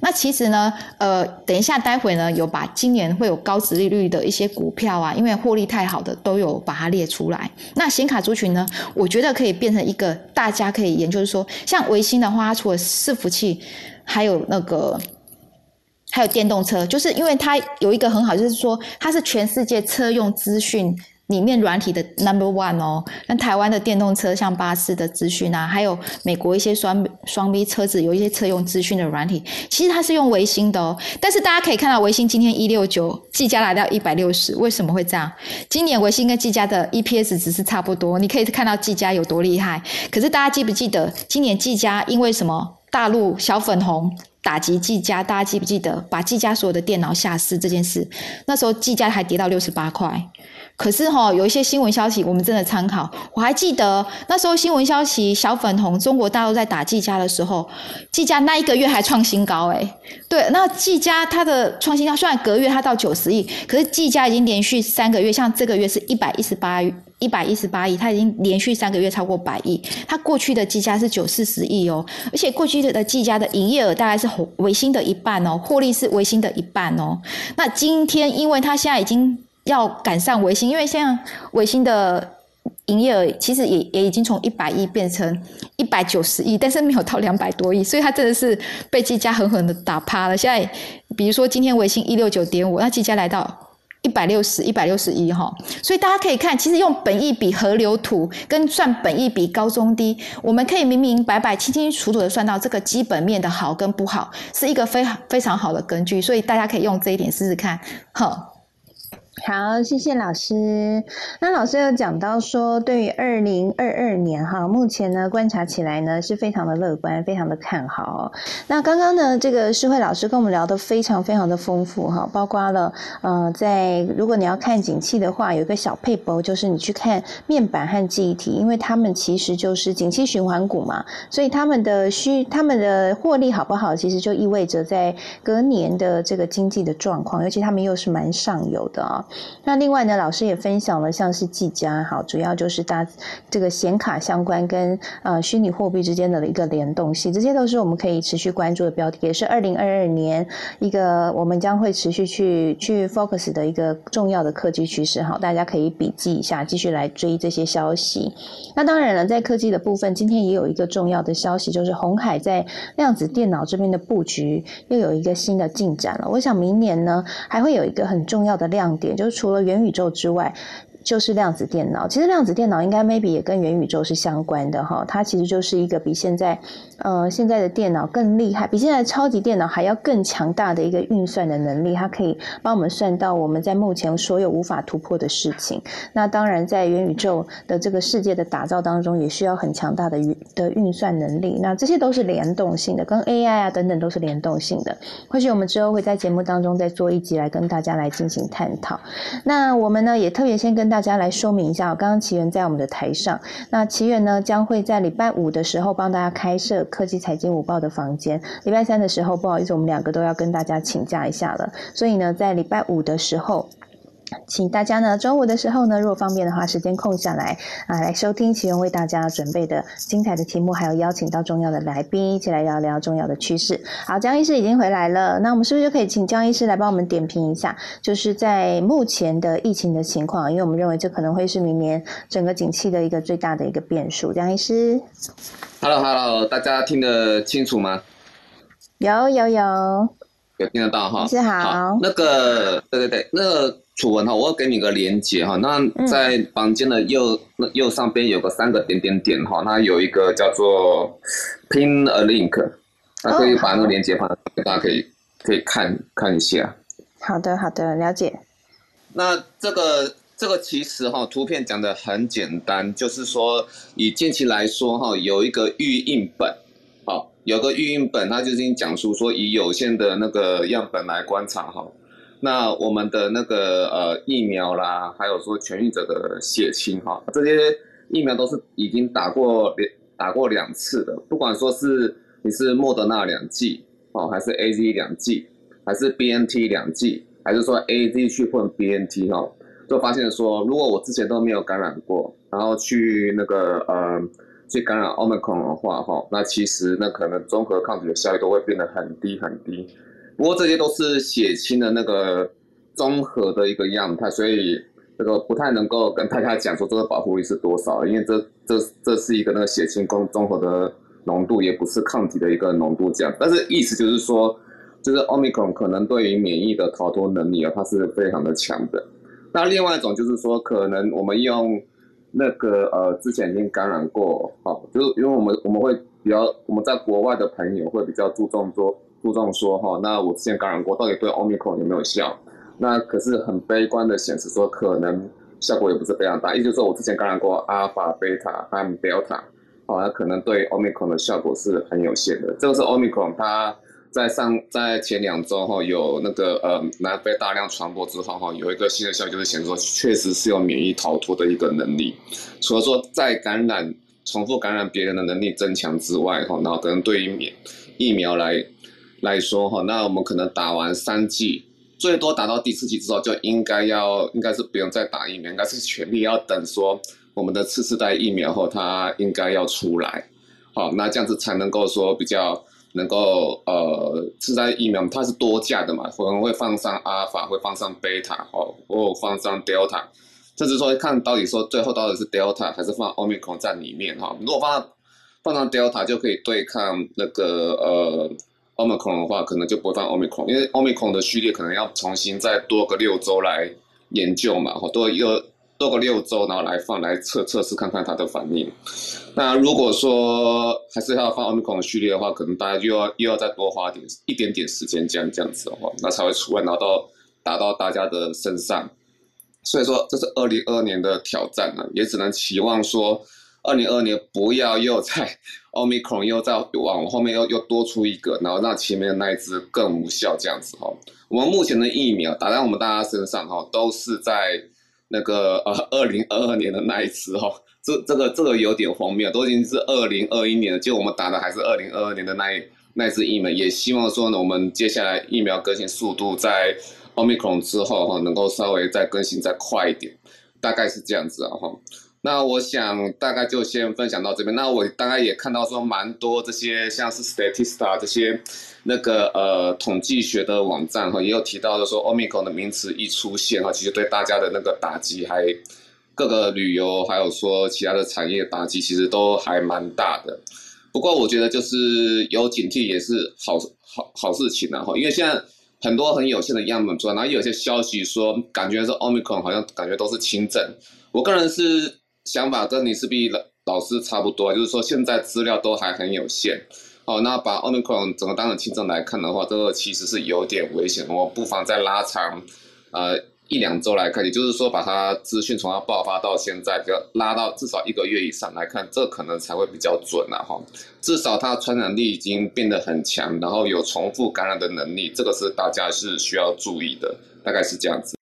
那其实呢，呃，等一下待会呢有。把今年会有高值利率的一些股票啊，因为获利太好的都有把它列出来。那显卡族群呢，我觉得可以变成一个大家可以研究，说像维新的话，它除了伺服器，还有那个还有电动车，就是因为它有一个很好，就是说它是全世界车用资讯。里面软体的 number one 哦，那台湾的电动车像巴士的资讯啊，还有美国一些双双 B 车子有一些车用资讯的软体，其实它是用维星的哦。但是大家可以看到，维星今天一六九，技嘉来到一百六十，为什么会这样？今年维星跟技嘉的 EPS 只是差不多，你可以看到技嘉有多厉害。可是大家记不记得，今年技嘉因为什么？大陆小粉红打击技嘉，大家记不记得把技嘉所有的电脑下市这件事？那时候技嘉还跌到六十八块。可是哈，有一些新闻消息，我们真的参考。我还记得那时候新闻消息，小粉红中国大陆在打技嘉的时候，技嘉那一个月还创新高哎。对，那技嘉它的创新高，虽然隔月它到九十亿，可是技嘉已经连续三个月，像这个月是一百一十八一百一十八亿，它已经连续三个月超过百亿。它过去的技嘉是九四十亿哦，而且过去的技嘉的营业额大概是维新的一半哦，获利是维新的一半哦。那今天因为它现在已经。要赶上维新，因为现在维新的营业额其实也也已经从一百亿变成一百九十亿，但是没有到两百多亿，所以它真的是被技嘉狠狠的打趴了。现在比如说今天维新一六九点五，那技嘉来到一百六十一百六十一哈，所以大家可以看，其实用本益比河流图跟算本益比高中低，我们可以明明白白、清清楚楚的算到这个基本面的好跟不好，是一个非常非常好的根据，所以大家可以用这一点试试看，哈。好，谢谢老师。那老师有讲到说，对于二零二二年哈，目前呢观察起来呢是非常的乐观，非常的看好。那刚刚呢，这个诗慧老师跟我们聊的非常非常的丰富哈，包括了呃，在如果你要看景气的话，有一个小配博，就是你去看面板和记忆体，因为他们其实就是景气循环股嘛，所以他们的需他们的获利好不好，其实就意味着在隔年的这个经济的状况，尤其他们又是蛮上游的啊。那另外呢，老师也分享了像是技嘉，好，主要就是大这个显卡相关跟呃虚拟货币之间的一个联动性，这些都是我们可以持续关注的标的，也是二零二二年一个我们将会持续去去 focus 的一个重要的科技趋势，好，大家可以笔记一下，继续来追这些消息。那当然了，在科技的部分，今天也有一个重要的消息，就是红海在量子电脑这边的布局又有一个新的进展了。我想明年呢，还会有一个很重要的亮点。也就是除了元宇宙之外。就是量子电脑，其实量子电脑应该 maybe 也跟元宇宙是相关的哈，它其实就是一个比现在呃现在的电脑更厉害，比现在超级电脑还要更强大的一个运算的能力，它可以帮我们算到我们在目前所有无法突破的事情。那当然，在元宇宙的这个世界的打造当中，也需要很强大的运的运算能力。那这些都是联动性的，跟 AI 啊等等都是联动性的。或许我们之后会在节目当中再做一集来跟大家来进行探讨。那我们呢也特别先跟大家来说明一下，刚刚奇缘在我们的台上，那奇缘呢将会在礼拜五的时候帮大家开设科技财经午报的房间，礼拜三的时候不好意思，我们两个都要跟大家请假一下了，所以呢，在礼拜五的时候。请大家呢中午的时候呢，如果方便的话，时间空下来啊，来收听奇荣为大家准备的精彩的题目，还有邀请到重要的来宾，一起来聊聊重要的趋势。好，江医师已经回来了，那我们是不是就可以请江医师来帮我们点评一下，就是在目前的疫情的情况，因为我们认为这可能会是明年整个景气的一个最大的一个变数。江医师，Hello Hello，大家听得清楚吗？有有有，有听得到哈？是好，那个对对对，那个。楚文哈，我要给你个连接哈。那在房间的右那右上边有个三个点点点哈，那有一个叫做 Pin a link，那可以把那个连接放，大家可以可以看看一下。好的好的，了解。那这个这个其实哈，图片讲的很简单，就是说以近期来说哈，有一个预印本，好，有个预印本，它就是讲述说以有限的那个样本来观察哈。那我们的那个呃疫苗啦，还有说痊愈者的血清哈，这些疫苗都是已经打过两打过两次的，不管说是你是莫德纳两剂哦，还是 A Z 两剂，还是 B N T 两剂，还是说 A Z 去混 B N T 哈，就发现说，如果我之前都没有感染过，然后去那个呃去感染 Omicron 的话哈，那其实那可能综合抗体的效率都会变得很低很低。不过这些都是血清的那个综合的一个样态，所以这个不太能够跟太太讲说这个保护力是多少，因为这这这是一个那个血清综综合的浓度，也不是抗体的一个浓度这样。但是意思就是说，就是奥密克戎可能对于免疫的逃脱能力啊，它是非常的强的。那另外一种就是说，可能我们用那个呃之前已经感染过，好，就是因为我们我们会比较我们在国外的朋友会比较注重说。注重说哈，那我之前感染过，到底对 Omicron 有没有效？那可是很悲观的显示说，可能效果也不是非常大。意思说，我之前感染过阿尔法、贝塔和 Delta，哦，那可能对 Omicron 的效果是很有限的。这个是 Omicron，它在上在前两周哈有那个呃南非大量传播之后哈，有一个新的效果就是显示说，确实是有免疫逃脱的一个能力。除了说在感染重复感染别人的能力增强之外哈，然后可能对于免疫苗来。来说哈，那我们可能打完三剂，最多打到第四剂之后，就应该要应该是不用再打疫苗，应该是全力要等说我们的次世代疫苗后，它应该要出来，好，那这样子才能够说比较能够呃，次世代疫苗它是多价的嘛，可能会放上阿尔法，会放上贝塔，哦，或放上 Delta，甚至说看到底说最后到底是 Delta 还是放 Omicron 在里面哈，如果放放上 Delta 就可以对抗那个呃。Omicron 的话，可能就不会放 Omicron，因为 Omicron 的序列可能要重新再多个六周来研究嘛，或多又多个六周，然后来放来测测试看看它的反应。那如果说还是要放 Omicron 的序列的话，可能大家又要又要再多花点一点点时间这样这样子的话，那才会出来拿到打到大家的身上。所以说这是二零二二年的挑战啊，也只能期望说。二零二二年不要又在 Omicron 又再往后面又又多出一个，然后让前面那一只更无效这样子哈。我们目前的疫苗打在我们大家身上哈，都是在那个呃二零二二年的那一次哈。这这个这个有点荒谬，都已经是二零二一年了，就我们打的还是二零二二年的那一那一支疫苗。也希望说呢，我们接下来疫苗更新速度在 Omicron 之后哈，能够稍微再更新再快一点，大概是这样子啊哈。那我想大概就先分享到这边。那我大概也看到说蛮多这些像是 Statista 这些那个呃统计学的网站哈，也有提到的说 Omicron 的名词一出现哈，其实对大家的那个打击还各个旅游还有说其他的产业打击其实都还蛮大的。不过我觉得就是有警惕也是好好好事情啊哈，因为现在很多很有限的样本出来，然后有些消息说感觉是 Omicron 好像感觉都是轻症，我个人是。想法跟你是比老老师差不多，就是说现在资料都还很有限，哦，那把 omicron 整个当成轻症来看的话，这个其实是有点危险，我不妨再拉长，呃一两周来看，也就是说把它资讯从它爆发到现在，就拉到至少一个月以上来看，这可能才会比较准了哈。至少它传染力已经变得很强，然后有重复感染的能力，这个是大家是需要注意的，大概是这样子。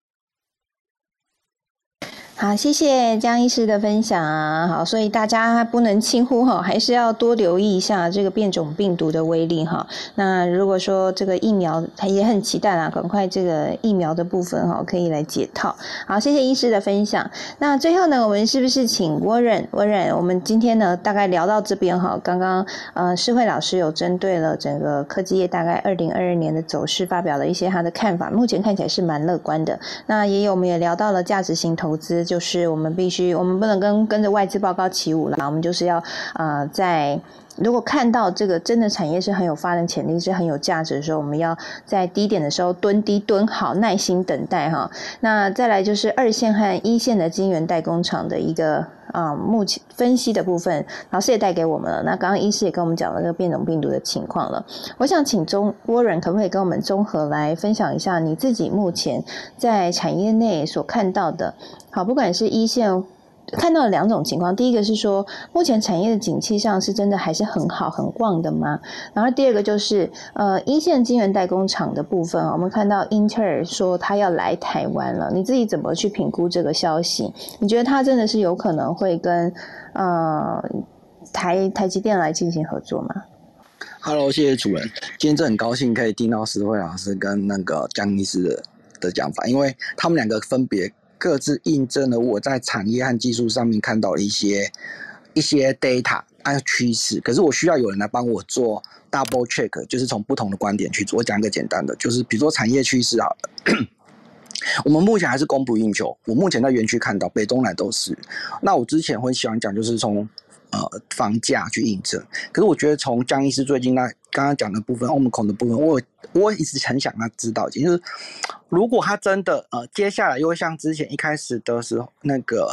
好，谢谢江医师的分享啊。好，所以大家不能轻忽哈，还是要多留意一下这个变种病毒的威力哈。那如果说这个疫苗，他也很期待啊，赶快这个疫苗的部分哈，可以来解套。好，谢谢医师的分享。那最后呢，我们是不是请沃忍？沃忍，我们今天呢大概聊到这边哈。刚刚呃，诗慧老师有针对了整个科技业大概二零二二年的走势发表了一些他的看法，目前看起来是蛮乐观的。那也有，我们也聊到了价值型投资。就是我们必须，我们不能跟跟着外资报告起舞了。我们就是要啊，在如果看到这个真的产业是很有发展潜力、是很有价值的时候，我们要在低点的时候蹲低蹲好，耐心等待哈。那再来就是二线和一线的晶圆代工厂的一个啊，目前分析的部分，老师也带给我们了。那刚刚医师也跟我们讲了这个变种病毒的情况了。我想请中波人可不可以跟我们综合来分享一下你自己目前在产业内所看到的？好，不管是一线看到了两种情况，第一个是说目前产业的景气上是真的还是很好很旺的吗？然后第二个就是呃一线晶圆代工厂的部分，我们看到英特尔说他要来台湾了，你自己怎么去评估这个消息？你觉得他真的是有可能会跟呃台台积电来进行合作吗？Hello，谢谢主人，今天真很高兴可以听到石慧老师跟那个江医师的的讲法，因为他们两个分别。各自印证了我在产业和技术上面看到的一些一些 data 有趋势，可是我需要有人来帮我做 double check，就是从不同的观点去做。我讲一个简单的，就是比如说产业趋势啊，我们目前还是供不应求。我目前在园区看到北中南都是。那我之前会喜欢讲，就是从呃房价去印证。可是我觉得从江医师最近那刚刚讲的部分，omicron 的部分，我我一直很想要知道，就是如果他真的呃，接下来又像之前一开始的时候那个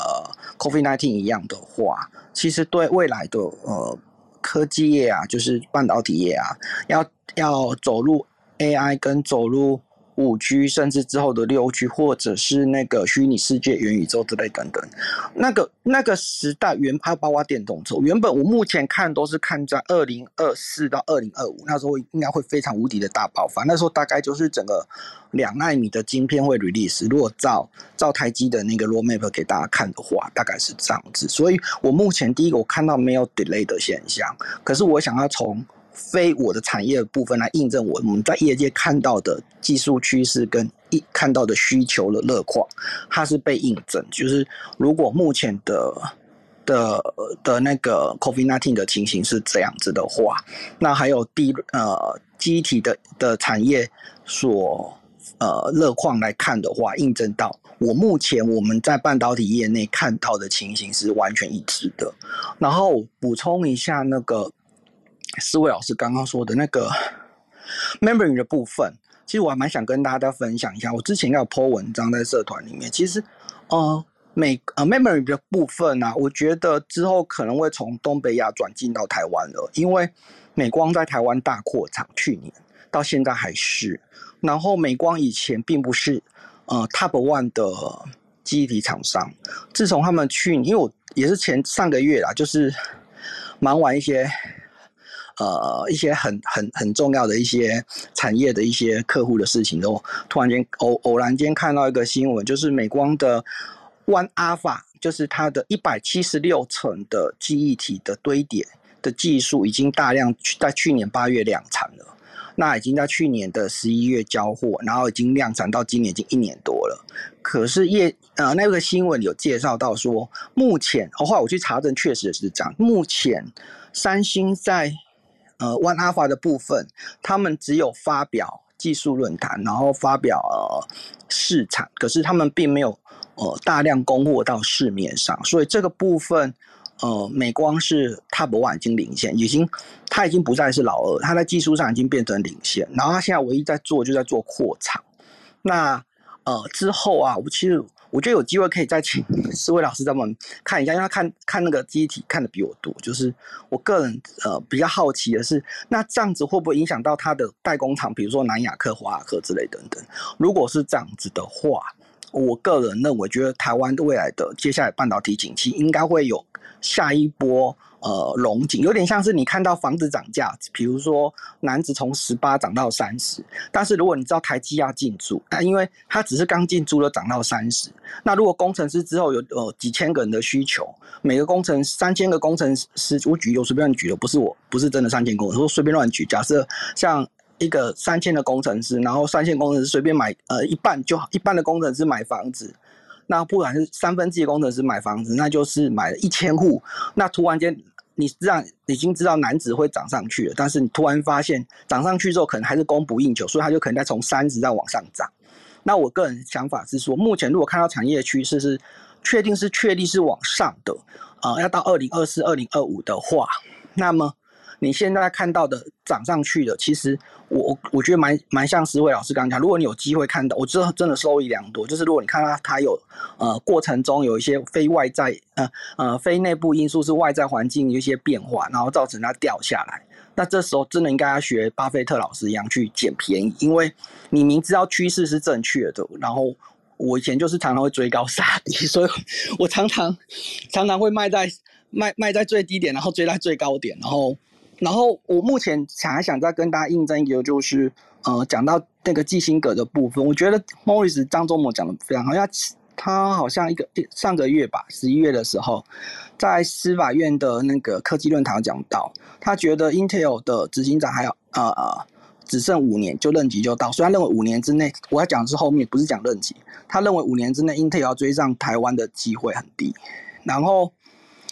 COVID nineteen 一样的话，其实对未来的呃科技业啊，就是半导体业啊，要要走入 AI 跟走入。五 G 甚至之后的六 G，或者是那个虚拟世界、元宇宙之类等等，那个那个时代原还有包括电动车，原本我目前看都是看在二零二四到二零二五那时候应该会非常无敌的大爆发，那时候大概就是整个两纳米的晶片会 release，如果照照台积的那个 roadmap 给大家看的话，大概是这样子。所以我目前第一个我看到没有 delay 的现象，可是我想要从。非我的产业部分来印证我我们在业界看到的技术趋势跟一看到的需求的乐况，它是被印证。就是如果目前的的的那个 COVID nineteen 的情形是这样子的话，那还有第呃机体的的产业所呃乐况来看的话，印证到我目前我们在半导体业内看到的情形是完全一致的。然后补充一下那个。四位老师刚刚说的那个 memory 的部分，其实我还蛮想跟大家分享一下。我之前要 po 文章在社团里面，其实呃美呃 memory 的部分呢，我觉得之后可能会从东北亚转进到台湾了，因为美光在台湾大扩厂，去年到现在还是。然后美光以前并不是呃 top one 的记忆体厂商，自从他们去年，因为我也是前上个月啦，就是忙完一些。呃，一些很很很重要的一些产业的一些客户的事情，都突然间偶偶然间看到一个新闻，就是美光的 One Alpha，就是它的一百七十六层的记忆体的堆叠的技术，已经大量在去年八月量产了。那已经在去年的十一月交货，然后已经量产到今年已经一年多了。可是业呃那个新闻有介绍到说，目前后来我去查证，确实是这样。目前三星在呃，One Alpha 的部分，他们只有发表技术论坛，然后发表呃试产，可是他们并没有呃大量供货到市面上，所以这个部分，呃，美光是 Top One 已经领先，已经它已经不再是老二，它在技术上已经变成领先，然后它现在唯一在做就在做扩厂，那呃之后啊，我其实。我觉得有机会可以再请四位老师帮忙看一下，因为他看看那个机体看的比我多。就是我个人呃比较好奇的是，那这样子会不会影响到他的代工厂，比如说南亚克、华亚克之类等等？如果是这样子的话，我个人认为，觉得台湾未来的接下来半导体景气应该会有下一波。呃，龙井有点像是你看到房子涨价，比如说男子从十八涨到三十，但是如果你知道台积要进驻，那因为它只是刚进驻了涨到三十，那如果工程师之后有呃几千个人的需求，每个工程三千个工程师，我举有随便举的，不是我不是真的三千工，我随便乱举，假设像一个三千的工程师，然后三千工程师随便买呃一半就好，一半的工程师买房子，那不管是三分之一工程师买房子，那就是买了一千户，那突然间。你知道已经知道男子会涨上去了，但是你突然发现涨上去之后可能还是供不应求，所以它就可能再从三十再往上涨。那我个人想法是说，目前如果看到产业趋势是确定是确立是往上的，啊，要到二零二四、二零二五的话，那么。你现在看到的涨上去的，其实我我觉得蛮蛮像思慧老师刚刚讲，如果你有机会看到，我知道真的收益良多。就是如果你看到它有呃过程中有一些非外在呃呃非内部因素，是外在环境有一些变化，然后造成它掉下来，那这时候真的应该要学巴菲特老师一样去捡便宜，因为你明知道趋势是正确的，然后我以前就是常常会追高杀低，所以我常常常常会卖在卖卖在最低点，然后追在最高点，然后。然后我目前想还想再跟大家印证一个，就是呃，讲到那个基辛格的部分，我觉得 Morris 张忠谋讲的非常好，他他好像一个上个月吧，十一月的时候，在司法院的那个科技论坛讲到，他觉得 Intel 的执行长还有呃呃只剩五年就任期就到，所以他认为五年之内，我要讲的是后面不是讲任期，他认为五年之内 Intel 要追上台湾的机会很低。然后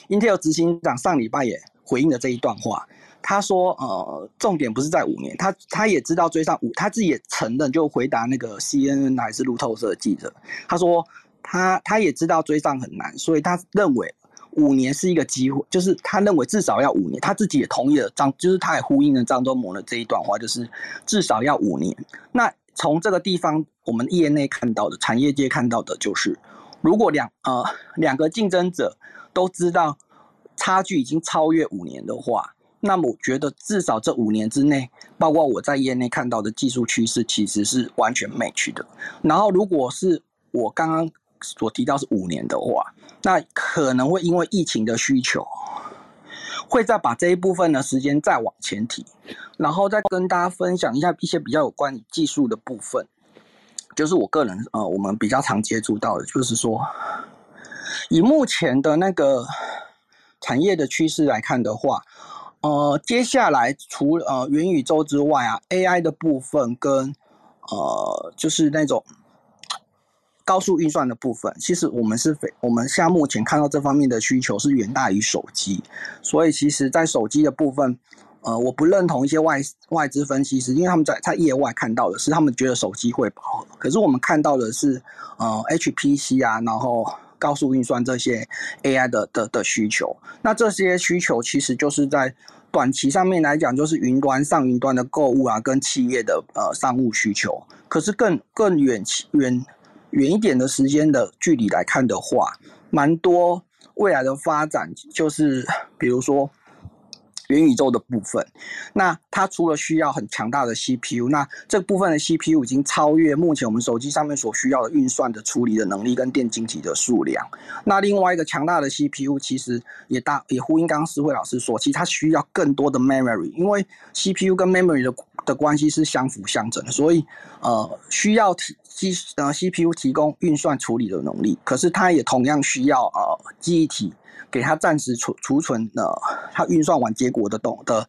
Intel 执行长上礼拜也回应了这一段话。他说：“呃，重点不是在五年，他他也知道追上五，他自己也承认，就回答那个 CNN 还是路透社的记者，他说他他也知道追上很难，所以他认为五年是一个机会，就是他认为至少要五年，他自己也同意了张，就是他也呼应了张忠谋的这一段话，就是至少要五年。那从这个地方，我们业内看到的，产业界看到的就是，如果两呃两个竞争者都知道差距已经超越五年的话。”那么我觉得至少这五年之内，包括我在业内看到的技术趋势，其实是完全 match 的。然后如果是我刚刚所提到是五年的话，那可能会因为疫情的需求，会再把这一部分的时间再往前提，然后再跟大家分享一下一些比较有关于技术的部分，就是我个人呃我们比较常接触到的，就是说以目前的那个产业的趋势来看的话。呃，接下来除了呃元宇宙之外啊，AI 的部分跟呃就是那种高速运算的部分，其实我们是非我们现在目前看到这方面的需求是远大于手机，所以其实在手机的部分，呃，我不认同一些外外资分析师，因为他们在在业外看到的是他们觉得手机会饱和，可是我们看到的是呃 HPC 啊，然后。高速运算这些 AI 的的的需求，那这些需求其实就是在短期上面来讲，就是云端上云端的购物啊，跟企业的呃商务需求。可是更更远远远一点的时间的距离来看的话，蛮多未来的发展就是，比如说。元宇宙的部分，那它除了需要很强大的 CPU，那这部分的 CPU 已经超越目前我们手机上面所需要的运算的处理的能力跟电晶体的数量。那另外一个强大的 CPU 其实也大也呼应刚刚思慧老师说，其实它需要更多的 memory，因为 CPU 跟 memory 的的关系是相辅相成的，所以呃需要提机呃 CPU 提供运算处理的能力，可是它也同样需要呃记忆体。给它暂时储储存的，它运算完结果的东的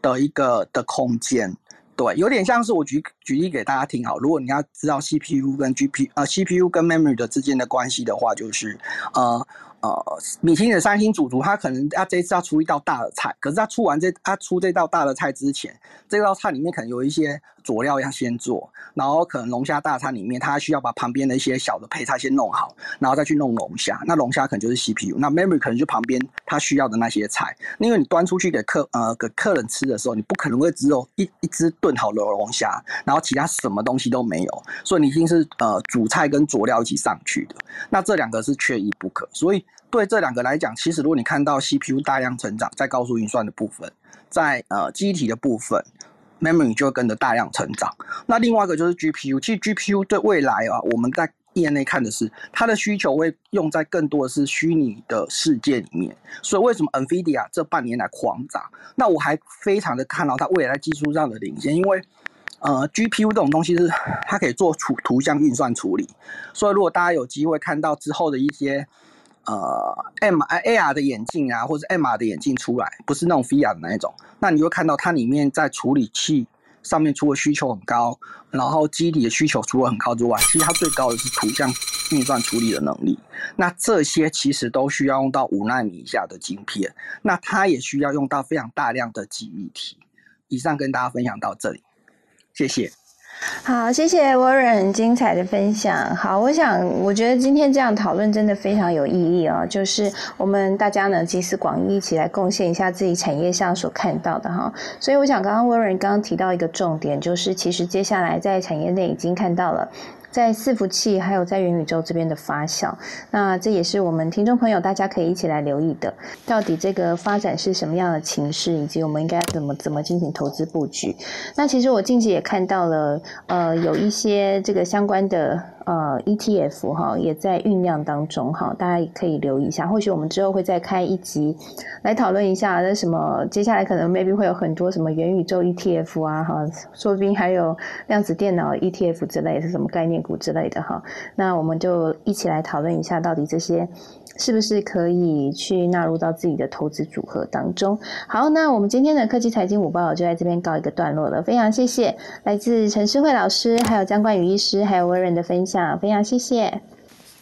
的一个的空间，对，有点像是我举举例给大家听好。如果你要知道 CPU 跟 GPU 呃 CPU 跟 memory 的之间的关系的话，就是呃。呃，米其林的三星主厨，他可能他这次要出一道大的菜，可是他出完这他出这道大的菜之前，这道菜里面可能有一些佐料要先做，然后可能龙虾大餐里面，他需要把旁边的一些小的配菜先弄好，然后再去弄龙虾。那龙虾可能就是 CPU，那 memory 可能就旁边他需要的那些菜。因为你端出去给客呃给客人吃的时候，你不可能会只有一一只炖好的龙虾，然后其他什么东西都没有，所以你一定是呃主菜跟佐料一起上去的。那这两个是缺一不可，所以。对这两个来讲，其实如果你看到 CPU 大量成长，在高速运算的部分，在呃机体的部分，memory 就会跟着大量成长。那另外一个就是 GPU，其实 GPU 对未来啊，我们在业内看的是，它的需求会用在更多的是虚拟的世界里面。所以为什么 NVIDIA 这半年来狂涨？那我还非常的看到它未来技术上的领先，因为呃 GPU 这种东西是它可以做图图像运算处理。所以如果大家有机会看到之后的一些呃 M AR 的眼镜啊，或者 MR 的眼镜出来，不是那种 VR 的那一种，那你会看到它里面在处理器。上面除了需求很高，然后基底的需求除了很高之外，其实它最高的是图像运算处理的能力。那这些其实都需要用到五纳米以下的晶片，那它也需要用到非常大量的记忆体。以上跟大家分享到这里，谢谢。好，谢谢 Warren 精彩的分享。好，我想，我觉得今天这样讨论真的非常有意义哦。就是我们大家呢集思广益，一起来贡献一下自己产业上所看到的哈。所以我想，刚刚 Warren 刚刚提到一个重点，就是其实接下来在产业内已经看到了。在伺服器还有在元宇宙这边的发酵，那这也是我们听众朋友大家可以一起来留意的。到底这个发展是什么样的情势，以及我们应该怎么怎么进行投资布局？那其实我近期也看到了，呃，有一些这个相关的。呃，ETF 哈也在酝酿当中哈，大家也可以留意一下。或许我们之后会再开一集来讨论一下，那什么接下来可能 maybe 会有很多什么元宇宙 ETF 啊哈，说不定还有量子电脑 ETF 之类是什么概念股之类的哈。那我们就一起来讨论一下，到底这些。是不是可以去纳入到自己的投资组合当中？好，那我们今天的科技财经午报就在这边告一个段落了。非常谢谢来自陈诗慧老师，还有江冠宇医师，还有威人的分享，非常谢谢。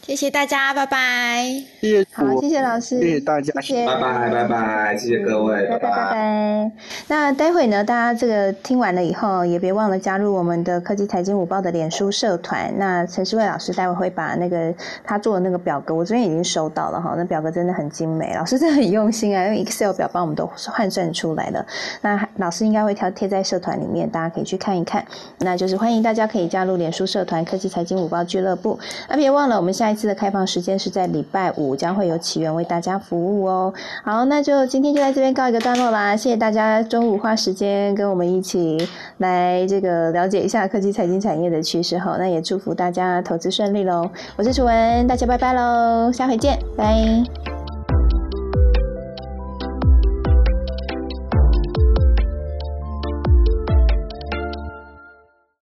谢谢大家，拜拜。谢谢，好，谢谢老师，谢谢大家，谢谢，拜拜，拜拜，谢谢各位，拜拜，拜拜。那待会呢，大家这个听完了以后，也别忘了加入我们的科技财经午报的脸书社团。那陈世慧老师待会会把那个他做的那个表格，我这边已经收到了哈，那表格真的很精美，老师真的很用心啊，用 Excel 表帮我们都换算出来的。那老师应该会挑贴在社团里面，大家可以去看一看。那就是欢迎大家可以加入脸书社团科技财经午报俱乐部。那别忘了，我们下一次。的开放时间是在礼拜五，将会有起源为大家服务哦。好，那就今天就在这边告一个段落啦。谢谢大家中午花时间跟我们一起来这个了解一下科技财经产业的趋势。好，那也祝福大家投资顺利喽。我是楚文，大家拜拜喽，下回见，拜。